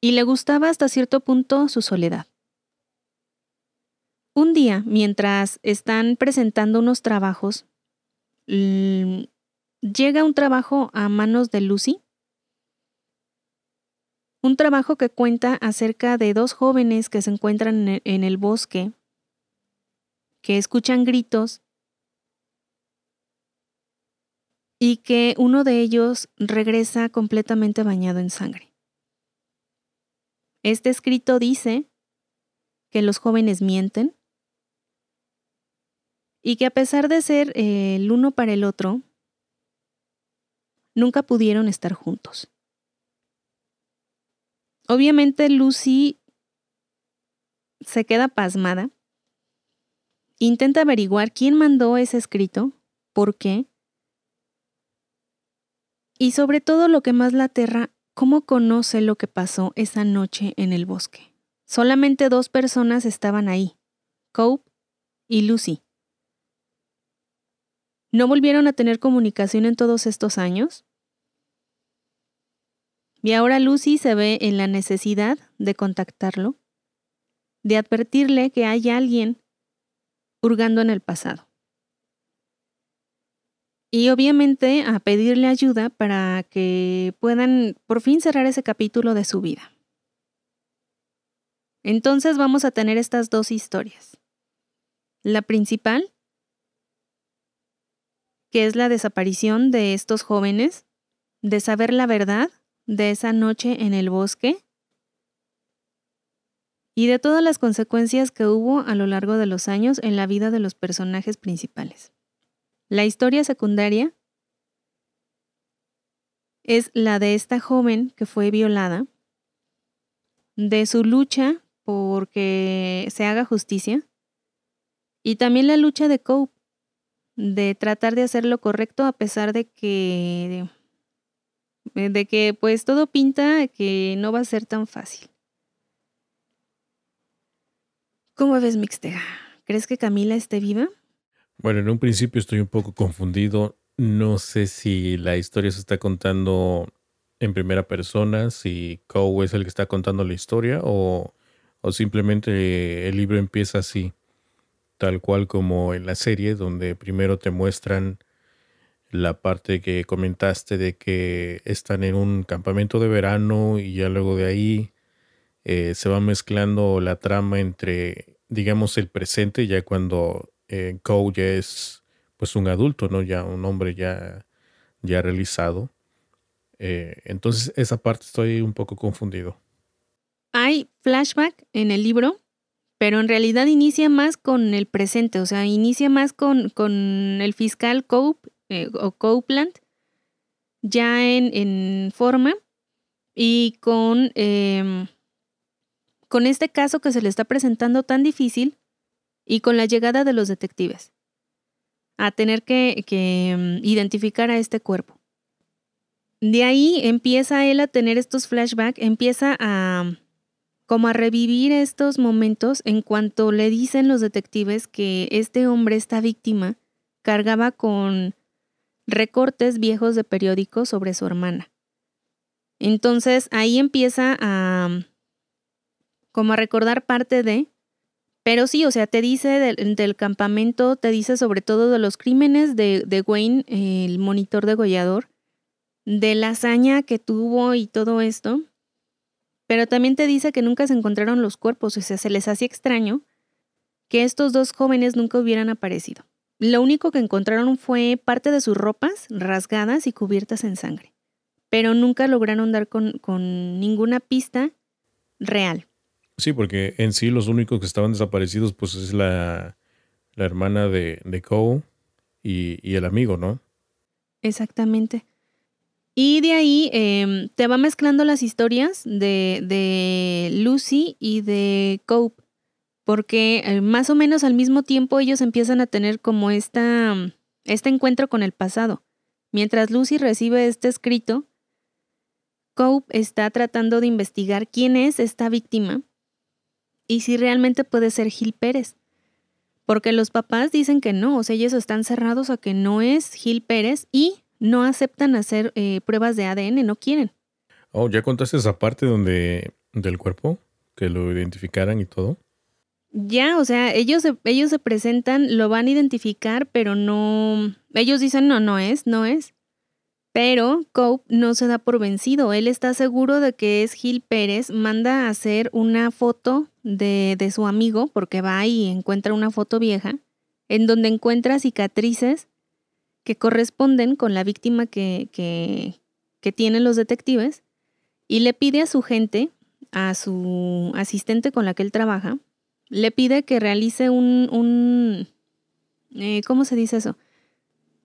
y le gustaba hasta cierto punto su soledad. Un día, mientras están presentando unos trabajos, llega un trabajo a manos de Lucy. Un trabajo que cuenta acerca de dos jóvenes que se encuentran en el bosque, que escuchan gritos y que uno de ellos regresa completamente bañado en sangre. Este escrito dice que los jóvenes mienten y que a pesar de ser eh, el uno para el otro, nunca pudieron estar juntos. Obviamente Lucy se queda pasmada. Intenta averiguar quién mandó ese escrito, por qué. Y sobre todo lo que más la aterra, cómo conoce lo que pasó esa noche en el bosque. Solamente dos personas estaban ahí, Cope y Lucy. ¿No volvieron a tener comunicación en todos estos años? Y ahora Lucy se ve en la necesidad de contactarlo, de advertirle que hay alguien hurgando en el pasado. Y obviamente a pedirle ayuda para que puedan por fin cerrar ese capítulo de su vida. Entonces vamos a tener estas dos historias. La principal, que es la desaparición de estos jóvenes, de saber la verdad de esa noche en el bosque y de todas las consecuencias que hubo a lo largo de los años en la vida de los personajes principales. La historia secundaria es la de esta joven que fue violada, de su lucha por que se haga justicia y también la lucha de Cope de tratar de hacer lo correcto a pesar de que de que pues todo pinta que no va a ser tan fácil. ¿Cómo ves, Mixtega? ¿Crees que Camila esté viva? Bueno, en un principio estoy un poco confundido. No sé si la historia se está contando en primera persona, si Coe es el que está contando la historia o, o simplemente el libro empieza así, tal cual como en la serie, donde primero te muestran la parte que comentaste de que están en un campamento de verano y ya luego de ahí eh, se va mezclando la trama entre, digamos, el presente, ya cuando eh, Cole ya es pues un adulto, ¿no? Ya un hombre ya, ya realizado. Eh, entonces esa parte estoy un poco confundido. Hay flashback en el libro, pero en realidad inicia más con el presente, o sea, inicia más con, con el fiscal Cope eh, o Copeland ya en, forma y con, em, con este caso que se le está presentando tan difícil y con la llegada de los detectives a tener que, que em, identificar a este cuerpo. De ahí empieza él a tener estos flashbacks, empieza a como a revivir estos momentos en cuanto le dicen los detectives que este hombre, esta víctima, cargaba con recortes viejos de periódicos sobre su hermana. Entonces ahí empieza a como a recordar parte de, pero sí, o sea, te dice del, campamento, te dice sobre todo de los crímenes de, de Wayne, el monitor degollador, de la hazaña que tuvo y todo esto, pero también te dice que nunca se encontraron los cuerpos, o sea, se les hacía extraño que estos dos jóvenes nunca hubieran aparecido. Lo único que encontraron fue parte de sus ropas rasgadas y cubiertas en sangre, pero nunca lograron dar con, ninguna pista real. Sí, porque en sí los únicos que estaban desaparecidos pues es la, hermana de, de Cole y, el amigo, ¿no? Exactamente. Y de ahí em, te va mezclando las historias de, de Lucy y de Cope porque eh, más o menos al mismo tiempo ellos empiezan a tener como esta, este encuentro con el pasado. Mientras Lucy recibe este escrito, Cope está tratando de investigar quién es esta víctima y si realmente puede ser Gil Pérez. Porque los papás dicen que no, o sea, ellos están cerrados a que no es Gil Pérez y no aceptan hacer eh, pruebas de ADN, no quieren. Oh, ¿ya contaste esa parte donde del cuerpo? Que lo identificaran y todo. Ya, o sea, ellos se, ellos se presentan, lo van a identificar, pero no. Ellos dicen, no, no es, no es. Pero Cope no se da por vencido. Él está seguro de que es Gil Pérez. Manda a hacer una foto de, de su amigo, porque va y encuentra una foto vieja, en donde encuentra cicatrices que corresponden con la víctima que, que, que tienen los detectives. Y le pide a su gente, a su asistente con la que él trabaja, le pide que realice un, un eh, ¿cómo se dice eso?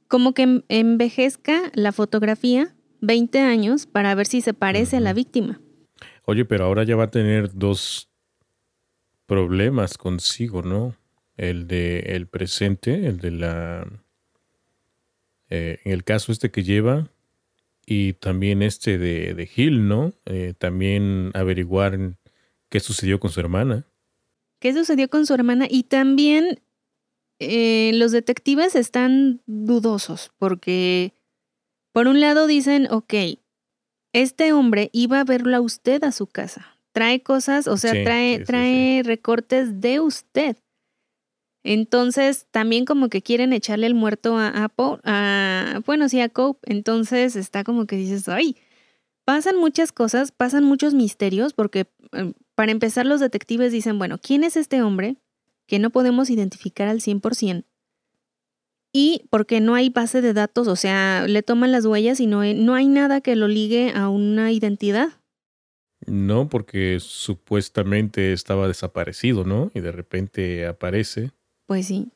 Como que envejezca la fotografía 20 años para ver si se parece a la víctima. Oye, pero ahora ya va a tener dos problemas consigo, ¿no? El de el presente, el de la... Eh, en el caso este que lleva, y también este de, de Hill, ¿no? Eh, también averiguar qué sucedió con su hermana. ¿Qué sucedió con su hermana? Y también eh, los detectives están dudosos porque, por un lado, dicen, ok, este hombre iba a verlo a usted a su casa. Trae cosas, o sea, trae, trae recortes de usted. Entonces, también como que quieren echarle el muerto a, a, a, bueno, sí, a Cope. Entonces, está como que dices, ay, pasan muchas cosas, pasan muchos misterios, porque em, para empezar los detectives dicen, bueno, ¿quién es este hombre que no podemos identificar al 100%? Y porque no hay base de datos, o sea, le toman las huellas y no hay, no hay nada que lo ligue a una identidad. No, porque supuestamente estaba desaparecido, ¿no? Y de repente aparece. Pues sí.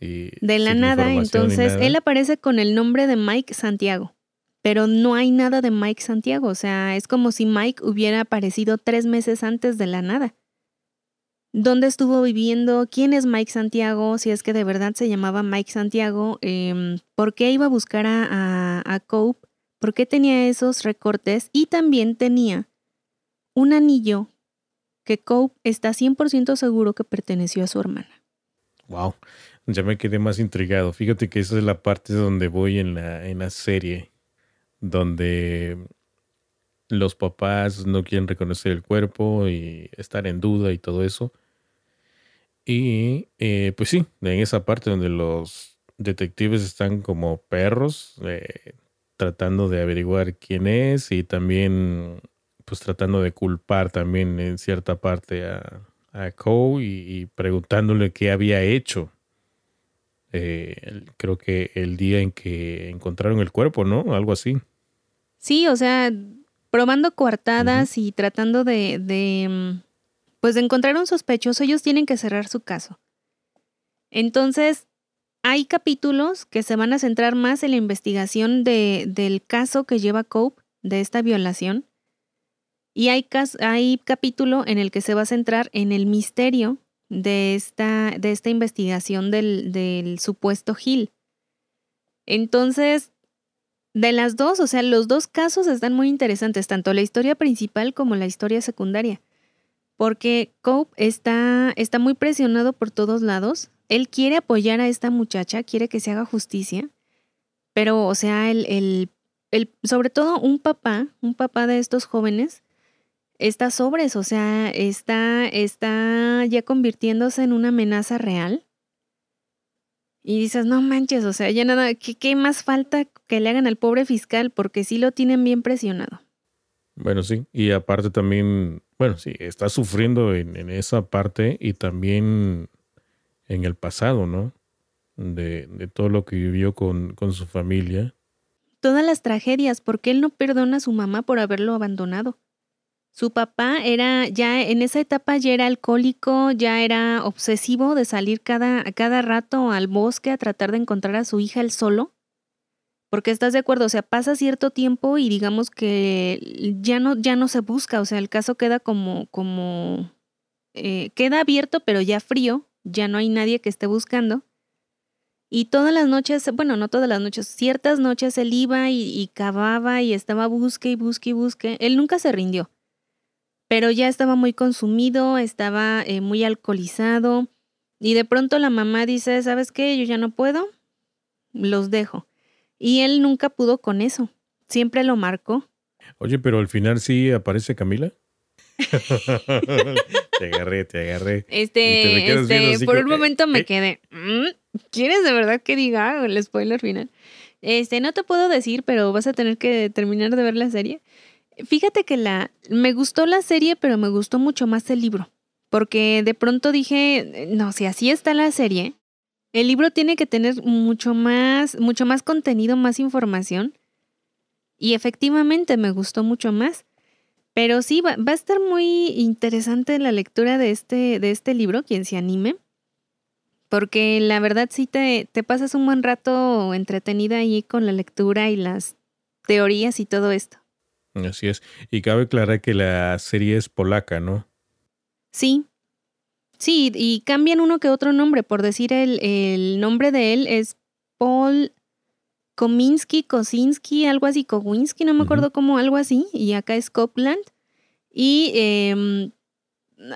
de la nada, entonces él aparece con el nombre de Mike Santiago, pero no hay nada de Mike Santiago, o sea, es como si Mike hubiera aparecido tres meses antes de la nada. ¿Dónde estuvo viviendo? ¿Quién es Mike Santiago? Si es que de verdad se llamaba Mike Santiago, em, ¿por qué iba a buscar a, a Cope? ¿Por qué tenía esos recortes? Y también tenía un anillo que Cope está 100% seguro que perteneció a su hermana. Wow, ya me quedé más intrigado. Fíjate que esa es la parte donde voy en la, en la serie, donde los papás no quieren reconocer el cuerpo y estar en duda y todo eso. Y eh, pues sí, en esa parte donde los detectives están como perros, eh, tratando de averiguar quién es y también pues tratando de culpar también en cierta parte a, a Cole y, preguntándole qué había hecho. Eh, creo que el día en que encontraron el cuerpo, ¿no? Algo así. Sí, o sea, probando coartadas y tratando de, de, mm, pues de encontrar un sospechoso, ellos tienen que cerrar su caso. Entonces, hay capítulos que se van a centrar más en la investigación de, del caso que lleva Cope, de esta violación, y hay, hay capítulo en el que se va a centrar en el misterio de esta, de esta investigación del, del supuesto Gil. Entonces, de las dos, o sea, los dos casos están muy interesantes, tanto la historia principal como la historia secundaria, porque Cope está, está muy presionado por todos lados. Él quiere apoyar a esta muchacha, quiere que se haga justicia, pero, o sea, el, el, el, sobre todo un papá, un papá de estos jóvenes, está sobres, o sea, está, está ya convirtiéndose en una amenaza real. Y dices, no manches, o sea, ya nada, ¿qué, más falta que le hagan al pobre fiscal? Porque sí lo tienen bien presionado. Bueno, sí, y aparte también, bueno, sí, está sufriendo en, en esa parte y también en el pasado, ¿no? De, de todo lo que vivió con, con su familia. Todas las tragedias, porque él no perdona a su mamá por haberlo abandonado. Su papá era ya en esa etapa ya era alcohólico, ya era obsesivo de salir cada, cada rato al bosque a tratar de encontrar a su hija él solo. Porque estás de acuerdo, o sea, pasa cierto tiempo y digamos que ya no, ya no se busca, o sea, el caso queda como, como, eh, queda abierto pero ya frío, ya no hay nadie que esté buscando. Y todas las noches, bueno, no todas las noches, ciertas noches él iba y, y cavaba y estaba busque y busque y busque. Él nunca se rindió pero ya estaba muy consumido, estaba eh, muy alcoholizado y de pronto la mamá dice, ¿sabes qué? Yo ya no puedo, los dejo. Y él nunca pudo con eso, siempre lo marcó. Oye, pero al final sí aparece Camila. te agarré, te agarré. Este, este por un momento me quedé. Mm, ¿Quieres de verdad que diga el spoiler final? Este, no te puedo decir, pero vas a tener que terminar de ver la serie. Fíjate que la me gustó la serie, pero me gustó mucho más el libro, porque de pronto dije, no, si así está la serie, el libro tiene que tener mucho más, mucho más contenido, más información. Y efectivamente me gustó mucho más. Pero sí, va, va, a estar muy interesante la lectura de este, de este libro, quien se anime. Porque la verdad sí te, te pasas un buen rato entretenida ahí con la lectura y las teorías y todo esto. Así es. Y cabe aclarar que la serie es polaca, ¿no? Sí. Sí, y cambian uno que otro nombre. Por decir, el, el nombre de él es Paul Kominski, Kosinski, algo así, Kowinski, no me acuerdo cómo, algo así. Y acá es Copland. Y em,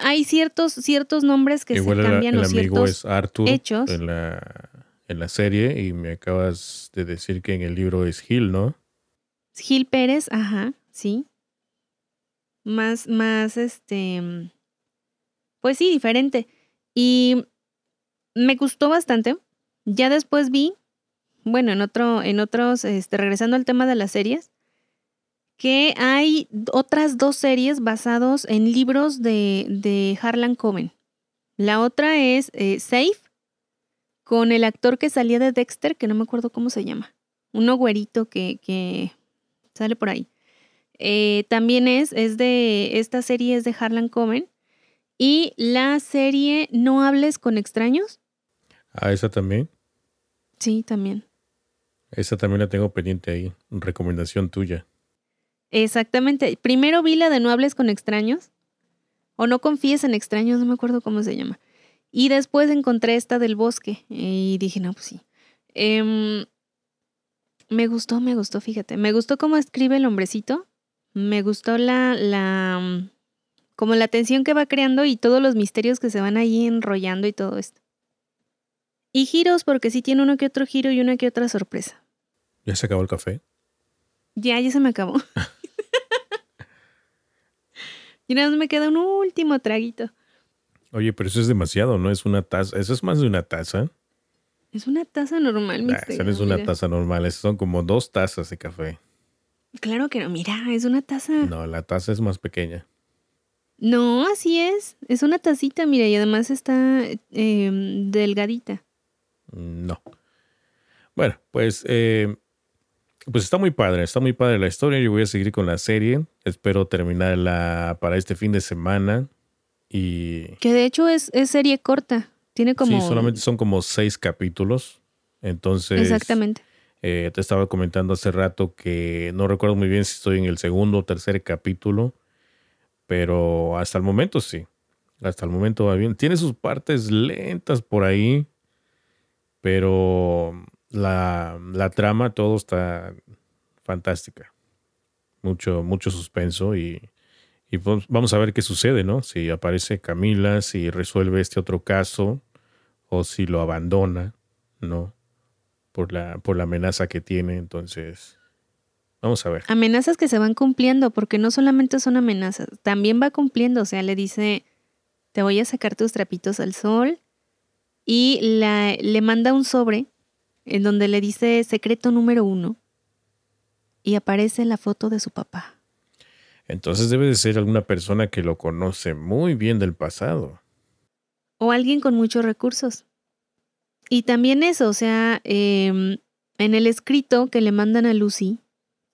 hay ciertos, ciertos nombres que se cambian el, el amigo es Arthur En, la, en la serie y me acabas de decir que en el libro es Gil, ¿no? Gil Pérez, ajá, sí. Más, más, este, pues sí, diferente. Y me gustó bastante. Ya después vi, bueno, en otro, en otros, este, regresando al tema de las series, que hay otras dos series basados en libros de, de Harlan Coben. La otra es eh, Safe, con el actor que salía de Dexter, que no me acuerdo cómo se llama. Uno güerito que, que sale por ahí. Eh, también es, es de, esta serie es de Harlan Coben. Y la serie No hables con extraños. Ah, esa también. Sí, también. Esa también la tengo pendiente ahí. Recomendación tuya. Exactamente. Primero vi la de No hables con extraños. O no confíes en extraños, no me acuerdo cómo se llama. Y después encontré esta del bosque. Y dije, no, pues sí. Em, me gustó, me gustó, fíjate. Me gustó cómo escribe el hombrecito. Me gustó la, la, como la tensión que va creando y todos los misterios que se van ahí enrollando y todo esto. Y giros, porque sí tiene uno que otro giro y una que otra sorpresa. ¿Ya se acabó el café? Ya, ya se me acabó. y nada más me queda un último traguito. Oye, pero eso es demasiado, ¿no? Es una taza. Eso es más de una taza. Es una taza normal, mi Esa no es una taza normal, son como dos tazas de café. Claro que no, mira, es una taza. No, la taza es más pequeña. No, así es. Es una tacita, mira, y además está em, delgadita. No. Bueno, pues eh, pues está muy padre, está muy padre la historia. Yo voy a seguir con la serie. Espero terminarla para este fin de semana. Y. Que de hecho es, serie corta. Tiene como. Sí, solamente son como seis capítulos. Entonces. Exactamente. Eh, te estaba comentando hace rato que no recuerdo muy bien si estoy en el segundo o tercer capítulo. Pero hasta el momento sí. Hasta el momento va bien. Tiene sus partes lentas por ahí. Pero la, la trama, todo está fantástica. Mucho, mucho suspenso y, y vamos a ver qué sucede, ¿no? Si aparece Camila, si resuelve este otro caso o si lo abandona, ¿no? Por la, por la amenaza que tiene. Entonces, vamos a ver. Amenazas que se van cumpliendo, porque no solamente son amenazas, también va cumpliendo. O sea, le dice, te voy a sacar tus trapitos al sol y la, le manda un sobre en donde le dice secreto número uno y aparece la foto de su papá. Entonces debe de ser alguna persona que lo conoce muy bien del pasado. O alguien con muchos recursos. Y también eso, o sea, em, en el escrito que le mandan a Lucy,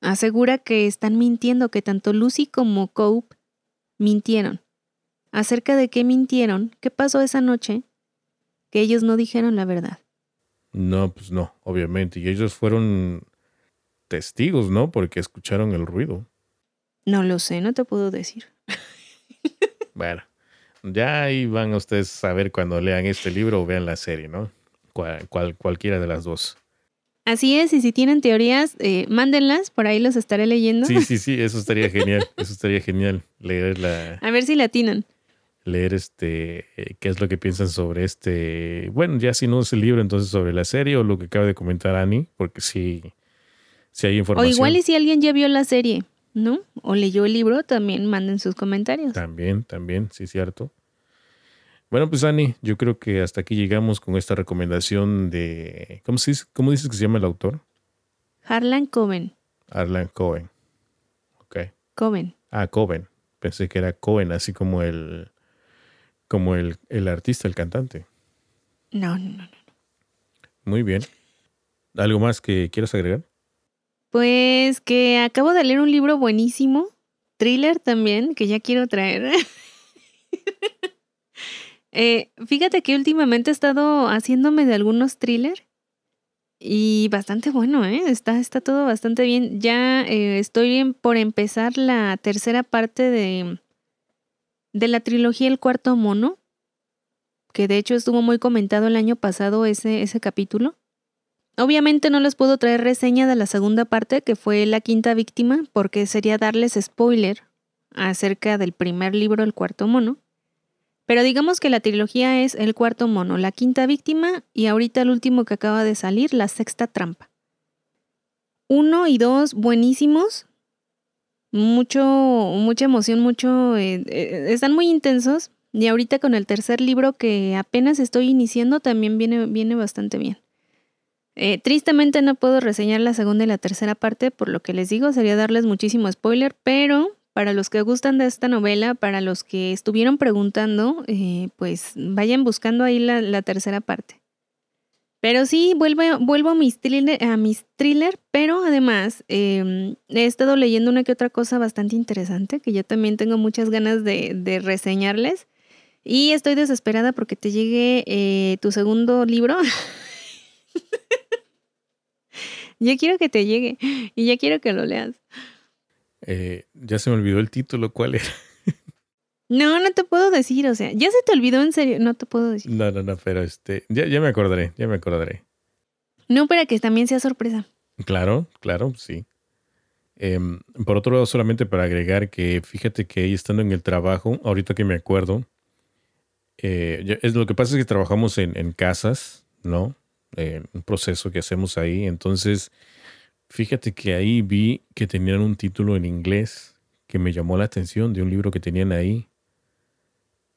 asegura que están mintiendo, que tanto Lucy como Cope mintieron. ¿Acerca de qué mintieron? ¿Qué pasó esa noche? Que ellos no dijeron la verdad. No, pues no, obviamente. Y ellos fueron testigos, ¿no? Porque escucharon el ruido. No lo sé, no te puedo decir. bueno, ya ahí van ustedes a ver cuando lean este libro o vean la serie, ¿no? Cual, cualquiera de las dos. Así es, y si tienen teorías, eh, mándenlas, por ahí los estaré leyendo. Sí, sí, sí, eso estaría genial, eso estaría genial, leerla. A ver si la atinan leer este eh, qué es lo que piensan sobre este, bueno, ya si no es el libro, entonces sobre la serie o lo que acaba de comentar Ani, porque sí, sí hay información. O igual y si alguien ya vio la serie, ¿no? O leyó el libro, también manden sus comentarios. También, también, sí, cierto. Bueno, pues Ani, yo creo que hasta aquí llegamos con esta recomendación de, ¿cómo, se cómo dices que se llama el autor? Harlan Coben. Harlan Cohen. Ok. Coben. Ah, Coben. Pensé que era Cohen, así como el, como el, el artista, el cantante. No, no, no, Muy bien. ¿Algo más que quieras agregar? Pues que acabo de leer un libro buenísimo, thriller también, que ya quiero traer. eh, fíjate que últimamente he estado haciéndome de algunos thrillers Y bastante bueno, ¿eh? Está, está todo bastante bien. Ya eh, estoy por empezar la tercera parte de, de la trilogía El Cuarto Mono, que de hecho estuvo muy comentado el año pasado ese, ese capítulo. Obviamente no les puedo traer reseña de la segunda parte, que fue La Quinta Víctima, porque sería darles spoiler acerca del primer libro El Cuarto Mono. Pero digamos que la trilogía es El cuarto mono, La quinta víctima y ahorita el último que acaba de salir, La sexta trampa. Uno y dos buenísimos. Mucho, mucha emoción, mucho... Eh, eh, están muy intensos. Y ahorita con el tercer libro que apenas estoy iniciando también viene, viene bastante bien. Eh, tristemente no puedo reseñar la segunda y la tercera parte, por lo que les digo, sería darles muchísimo spoiler, pero para los que gustan de esta novela, para los que estuvieron preguntando, eh, pues vayan buscando ahí la, tercera parte. Pero sí, vuelvo, a, mis thriller, pero además em, he estado leyendo una que otra cosa bastante interesante, que yo también tengo muchas ganas de, reseñarles. Y estoy desesperada porque te llegue eh, tu segundo libro. ya quiero que te llegue y ya quiero que lo leas. Eh, ya se me olvidó el título, ¿cuál era? No, no te puedo decir, o sea, ya se te olvidó en serio, no te puedo decir. No, no, no, pero este, ya, ya me acordaré, ya me acordaré. No, para que también sea sorpresa. Claro, claro, sí. Em, por otro lado, solamente para agregar que fíjate que ahí estando en el trabajo, ahorita que me acuerdo, eh, es lo que pasa es que trabajamos en, en casas, ¿no? un proceso que hacemos ahí, entonces Fíjate que ahí vi que tenían un título en inglés que me llamó la atención de un libro que tenían ahí.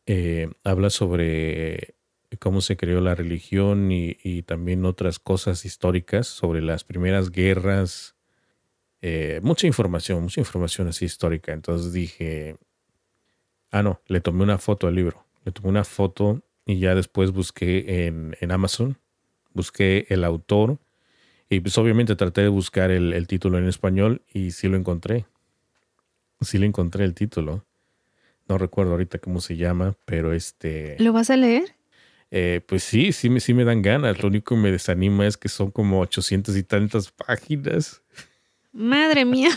Eh, habla sobre cómo se creó la religión y, también otras cosas históricas sobre las primeras guerras. Eh, mucha información, mucha información así histórica. Entonces dije, ah, no, le tomé una foto al libro. Le tomé una foto y ya después busqué en, en Amazon, busqué el autor y pues obviamente traté de buscar el, título en español y sí lo encontré. Sí lo encontré el título. No recuerdo ahorita cómo se llama, pero este... ¿Lo vas a leer? Eh, pues sí, sí me, sí me dan ganas. Lo único que me desanima es que son como 800 y tantas páginas. Madre mía.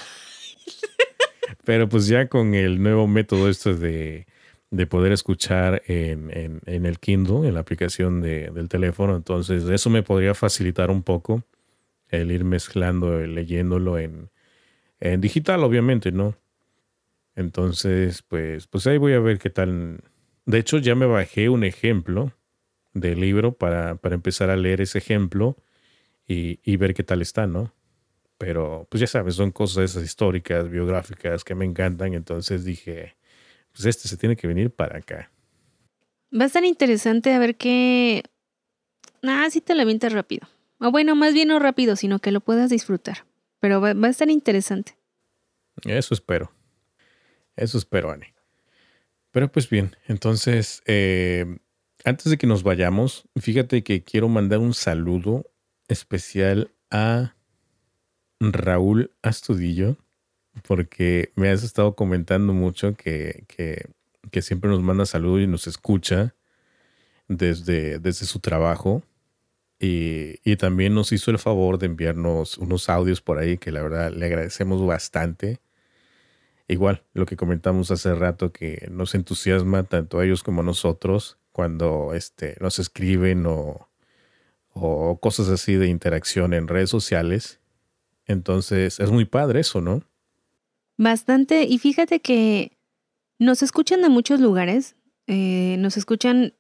Pero pues ya con el nuevo método esto de, de poder escuchar en, en, el Kindle, en la aplicación de, del teléfono, entonces eso me podría facilitar un poco el ir mezclando, leyéndolo en, digital, obviamente, ¿no? Entonces, pues, pues ahí voy a ver qué tal. De hecho, ya me bajé un ejemplo del libro para, para empezar a leer ese ejemplo y, y, ver qué tal está, ¿no? Pero, pues ya sabes, son cosas históricas, biográficas que me encantan. Entonces dije, pues este se tiene que venir para acá. Va a estar interesante a ver qué. Ah, sí te la avientas rápido. O bueno, más bien no rápido, sino que lo puedas disfrutar. Pero va, a estar interesante. Eso espero. Eso espero, Ani. Pero pues bien, entonces, eh, antes de que nos vayamos, fíjate que quiero mandar un saludo especial a Raúl Astudillo, porque me has estado comentando mucho que, que, que siempre nos manda saludos y nos escucha desde, desde su trabajo. Y, también nos hizo el favor de enviarnos unos audios por ahí que la verdad le agradecemos bastante. Igual, lo que comentamos hace rato que nos entusiasma tanto a ellos como a nosotros cuando este, nos escriben o, o cosas así de interacción en redes sociales. Entonces, es muy padre eso, ¿no? Bastante. Y fíjate que nos escuchan de muchos lugares. Eh, nos escuchan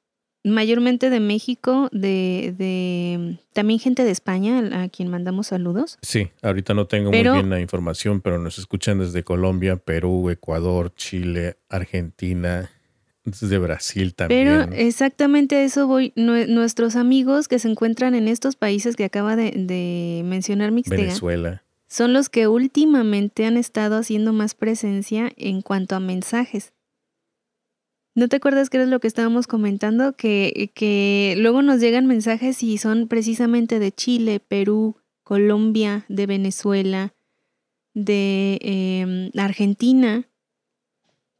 mayormente de México, de, de, también gente de España, a quien mandamos saludos. Sí, ahorita no tengo muy bien la información, pero nos escuchan desde Colombia, Perú, Ecuador, Chile, Argentina, desde Brasil también. Pero exactamente a eso voy. nuestros amigos que se encuentran en estos países que acaba de, de mencionar Mixtega. Venezuela. Son los que últimamente han estado haciendo más presencia en cuanto a mensajes. ¿No te acuerdas que era lo que estábamos comentando? Que, que luego nos llegan mensajes y son precisamente de Chile, Perú, Colombia, de Venezuela, de em, Argentina.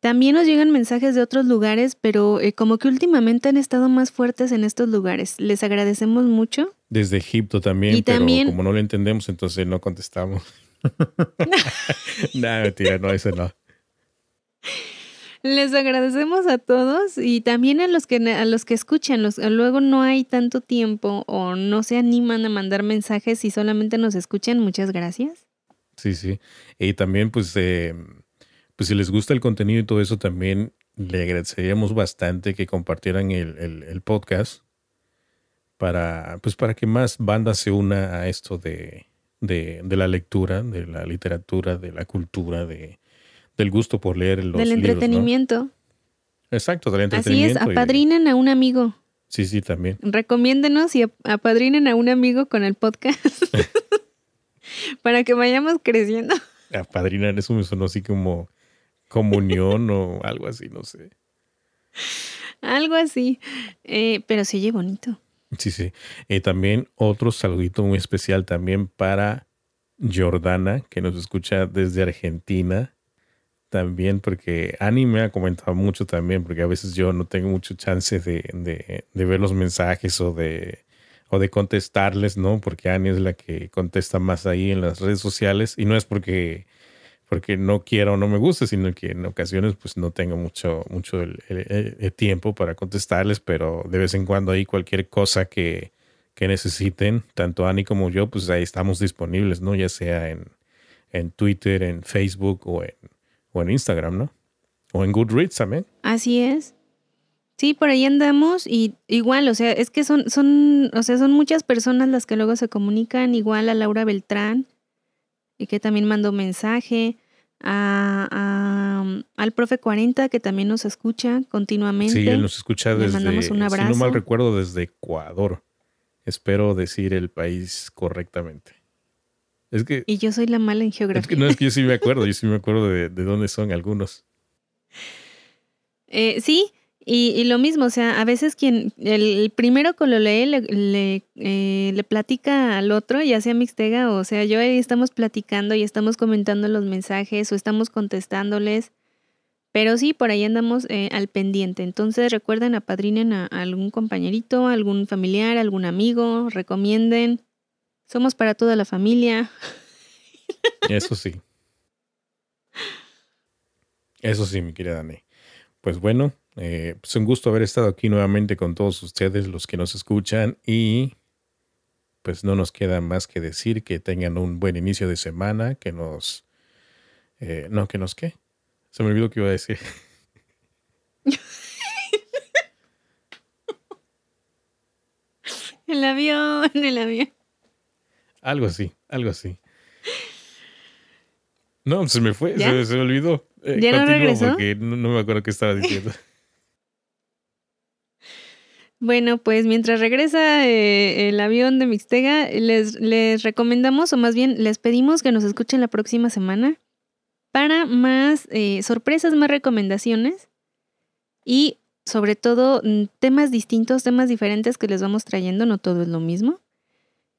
También nos llegan mensajes de otros lugares, pero eh, como que últimamente han estado más fuertes en estos lugares. Les agradecemos mucho. Desde Egipto también, Y pero también- como no lo entendemos, entonces no contestamos. no, mentira, no, eso no. Les agradecemos a todos y también a los que a los que escuchan. Los, luego no hay tanto tiempo o no se animan a mandar mensajes y solamente nos escuchan. Muchas gracias. Sí, sí. Y también, pues, eh, pues si les gusta el contenido y todo eso, también le agradeceríamos bastante que compartieran el, el- el podcast para, pues, para que más bandas se una a esto de, de, de la lectura, de la literatura, de la cultura, de, del gusto por leer los Del libros, ¿no? entretenimiento. Exacto, del Así es, entretenimiento. y- apadrinen a un amigo. Sí, sí, también. Recomiéndenos y ap- apadrinen a un amigo con el podcast para que vayamos creciendo. Apadrinar, eso me sonó así como comunión o algo así, no sé. Algo así. Eh, pero se oye bonito. Sí, sí. Y también otro saludito muy especial también para Jordana, que nos escucha desde Argentina. También porque Ani me ha comentado mucho también, porque a veces yo no tengo mucho chance de, de- ver los mensajes o de, o de contestarles, ¿no? Porque Ani es la que contesta más ahí en las redes sociales y no es porque, porque no quiera o no me guste, sino que en ocasiones pues no tengo mucho, mucho el, tiempo para contestarles, pero de vez en cuando ahí cualquier cosa que, que necesiten, tanto Ani como yo, pues ahí estamos disponibles, ¿no? Ya sea en, en Twitter, en Facebook o en, o en Instagram, ¿no? O en Goodreads también. Así es. Sí, por ahí andamos y igual, o sea, es que son, son, o sea, son muchas personas las que luego se comunican, igual a Laura Beltrán, y que también mandó mensaje, a, a- al profe 40, que también nos escucha continuamente. Sí, él nos escucha desde, mandamos un si no mal recuerdo, desde Ecuador. Espero decir el país correctamente. Es que, Y yo soy la mala en es geografía. que no es que yo sí me acuerdo, yo sí me acuerdo de, de dónde son algunos. Eh, sí, y, y lo mismo, o sea, a veces quien, el, primero que lo lee le, le, eh, le platica al otro, ya sea Mixtega o sea, yo ahí estamos platicando y estamos comentando los mensajes o estamos contestándoles, pero sí, por ahí andamos eh, al pendiente. Entonces recuerden, apadrinen a, a algún compañerito, algún familiar, algún amigo, recomienden. Somos para toda la familia. Eso sí. Eso sí, mi querida Dani. Pues bueno, eh, pues un gusto haber estado aquí nuevamente con todos ustedes, los que nos escuchan, y pues no nos queda más que decir que tengan un buen inicio de semana, que nos... eh, no, que nos qué. Se me olvidó que iba a decir. El avión, el avión. Algo así, algo así. No, se me fue, se, se me olvidó. Eh, ¿Ya no regresó? Porque no, no me acuerdo qué estaba diciendo. Bueno, pues mientras regresa eh, el avión de Mixtega, les, les recomendamos, o más bien les pedimos que nos escuchen la próxima semana para más eh, sorpresas, más recomendaciones y sobre todo mm, temas distintos, temas diferentes que les vamos trayendo, no todo es lo mismo.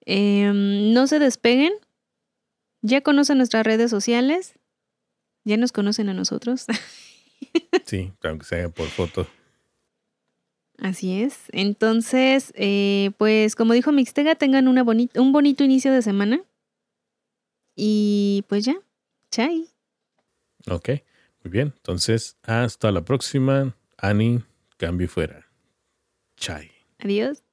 Em, no se despeguen, ya conocen nuestras redes sociales, ya nos conocen a nosotros. Sí, aunque sea por foto. Así es. Entonces, eh, pues como dijo Mixtega, tengan una boni- un bonito inicio de semana. Y pues ya, chai. Ok, muy bien. Entonces, hasta la próxima. Ani, cambio fuera. Chai. Adiós.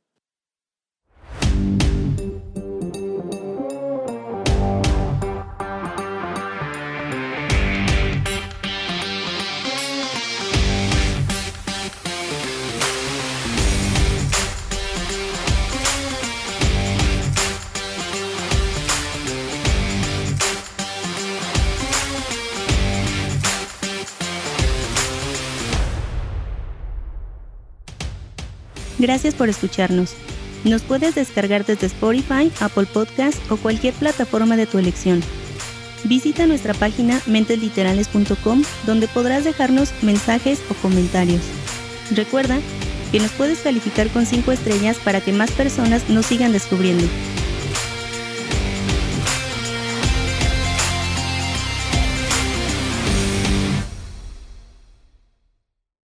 Gracias por escucharnos. Nos puedes descargar desde Spotify, Apple Podcast o cualquier plataforma de tu elección. Visita nuestra página mentesliterales.com donde podrás dejarnos mensajes o comentarios. Recuerda que nos puedes calificar con 5 estrellas para que más personas nos sigan descubriendo.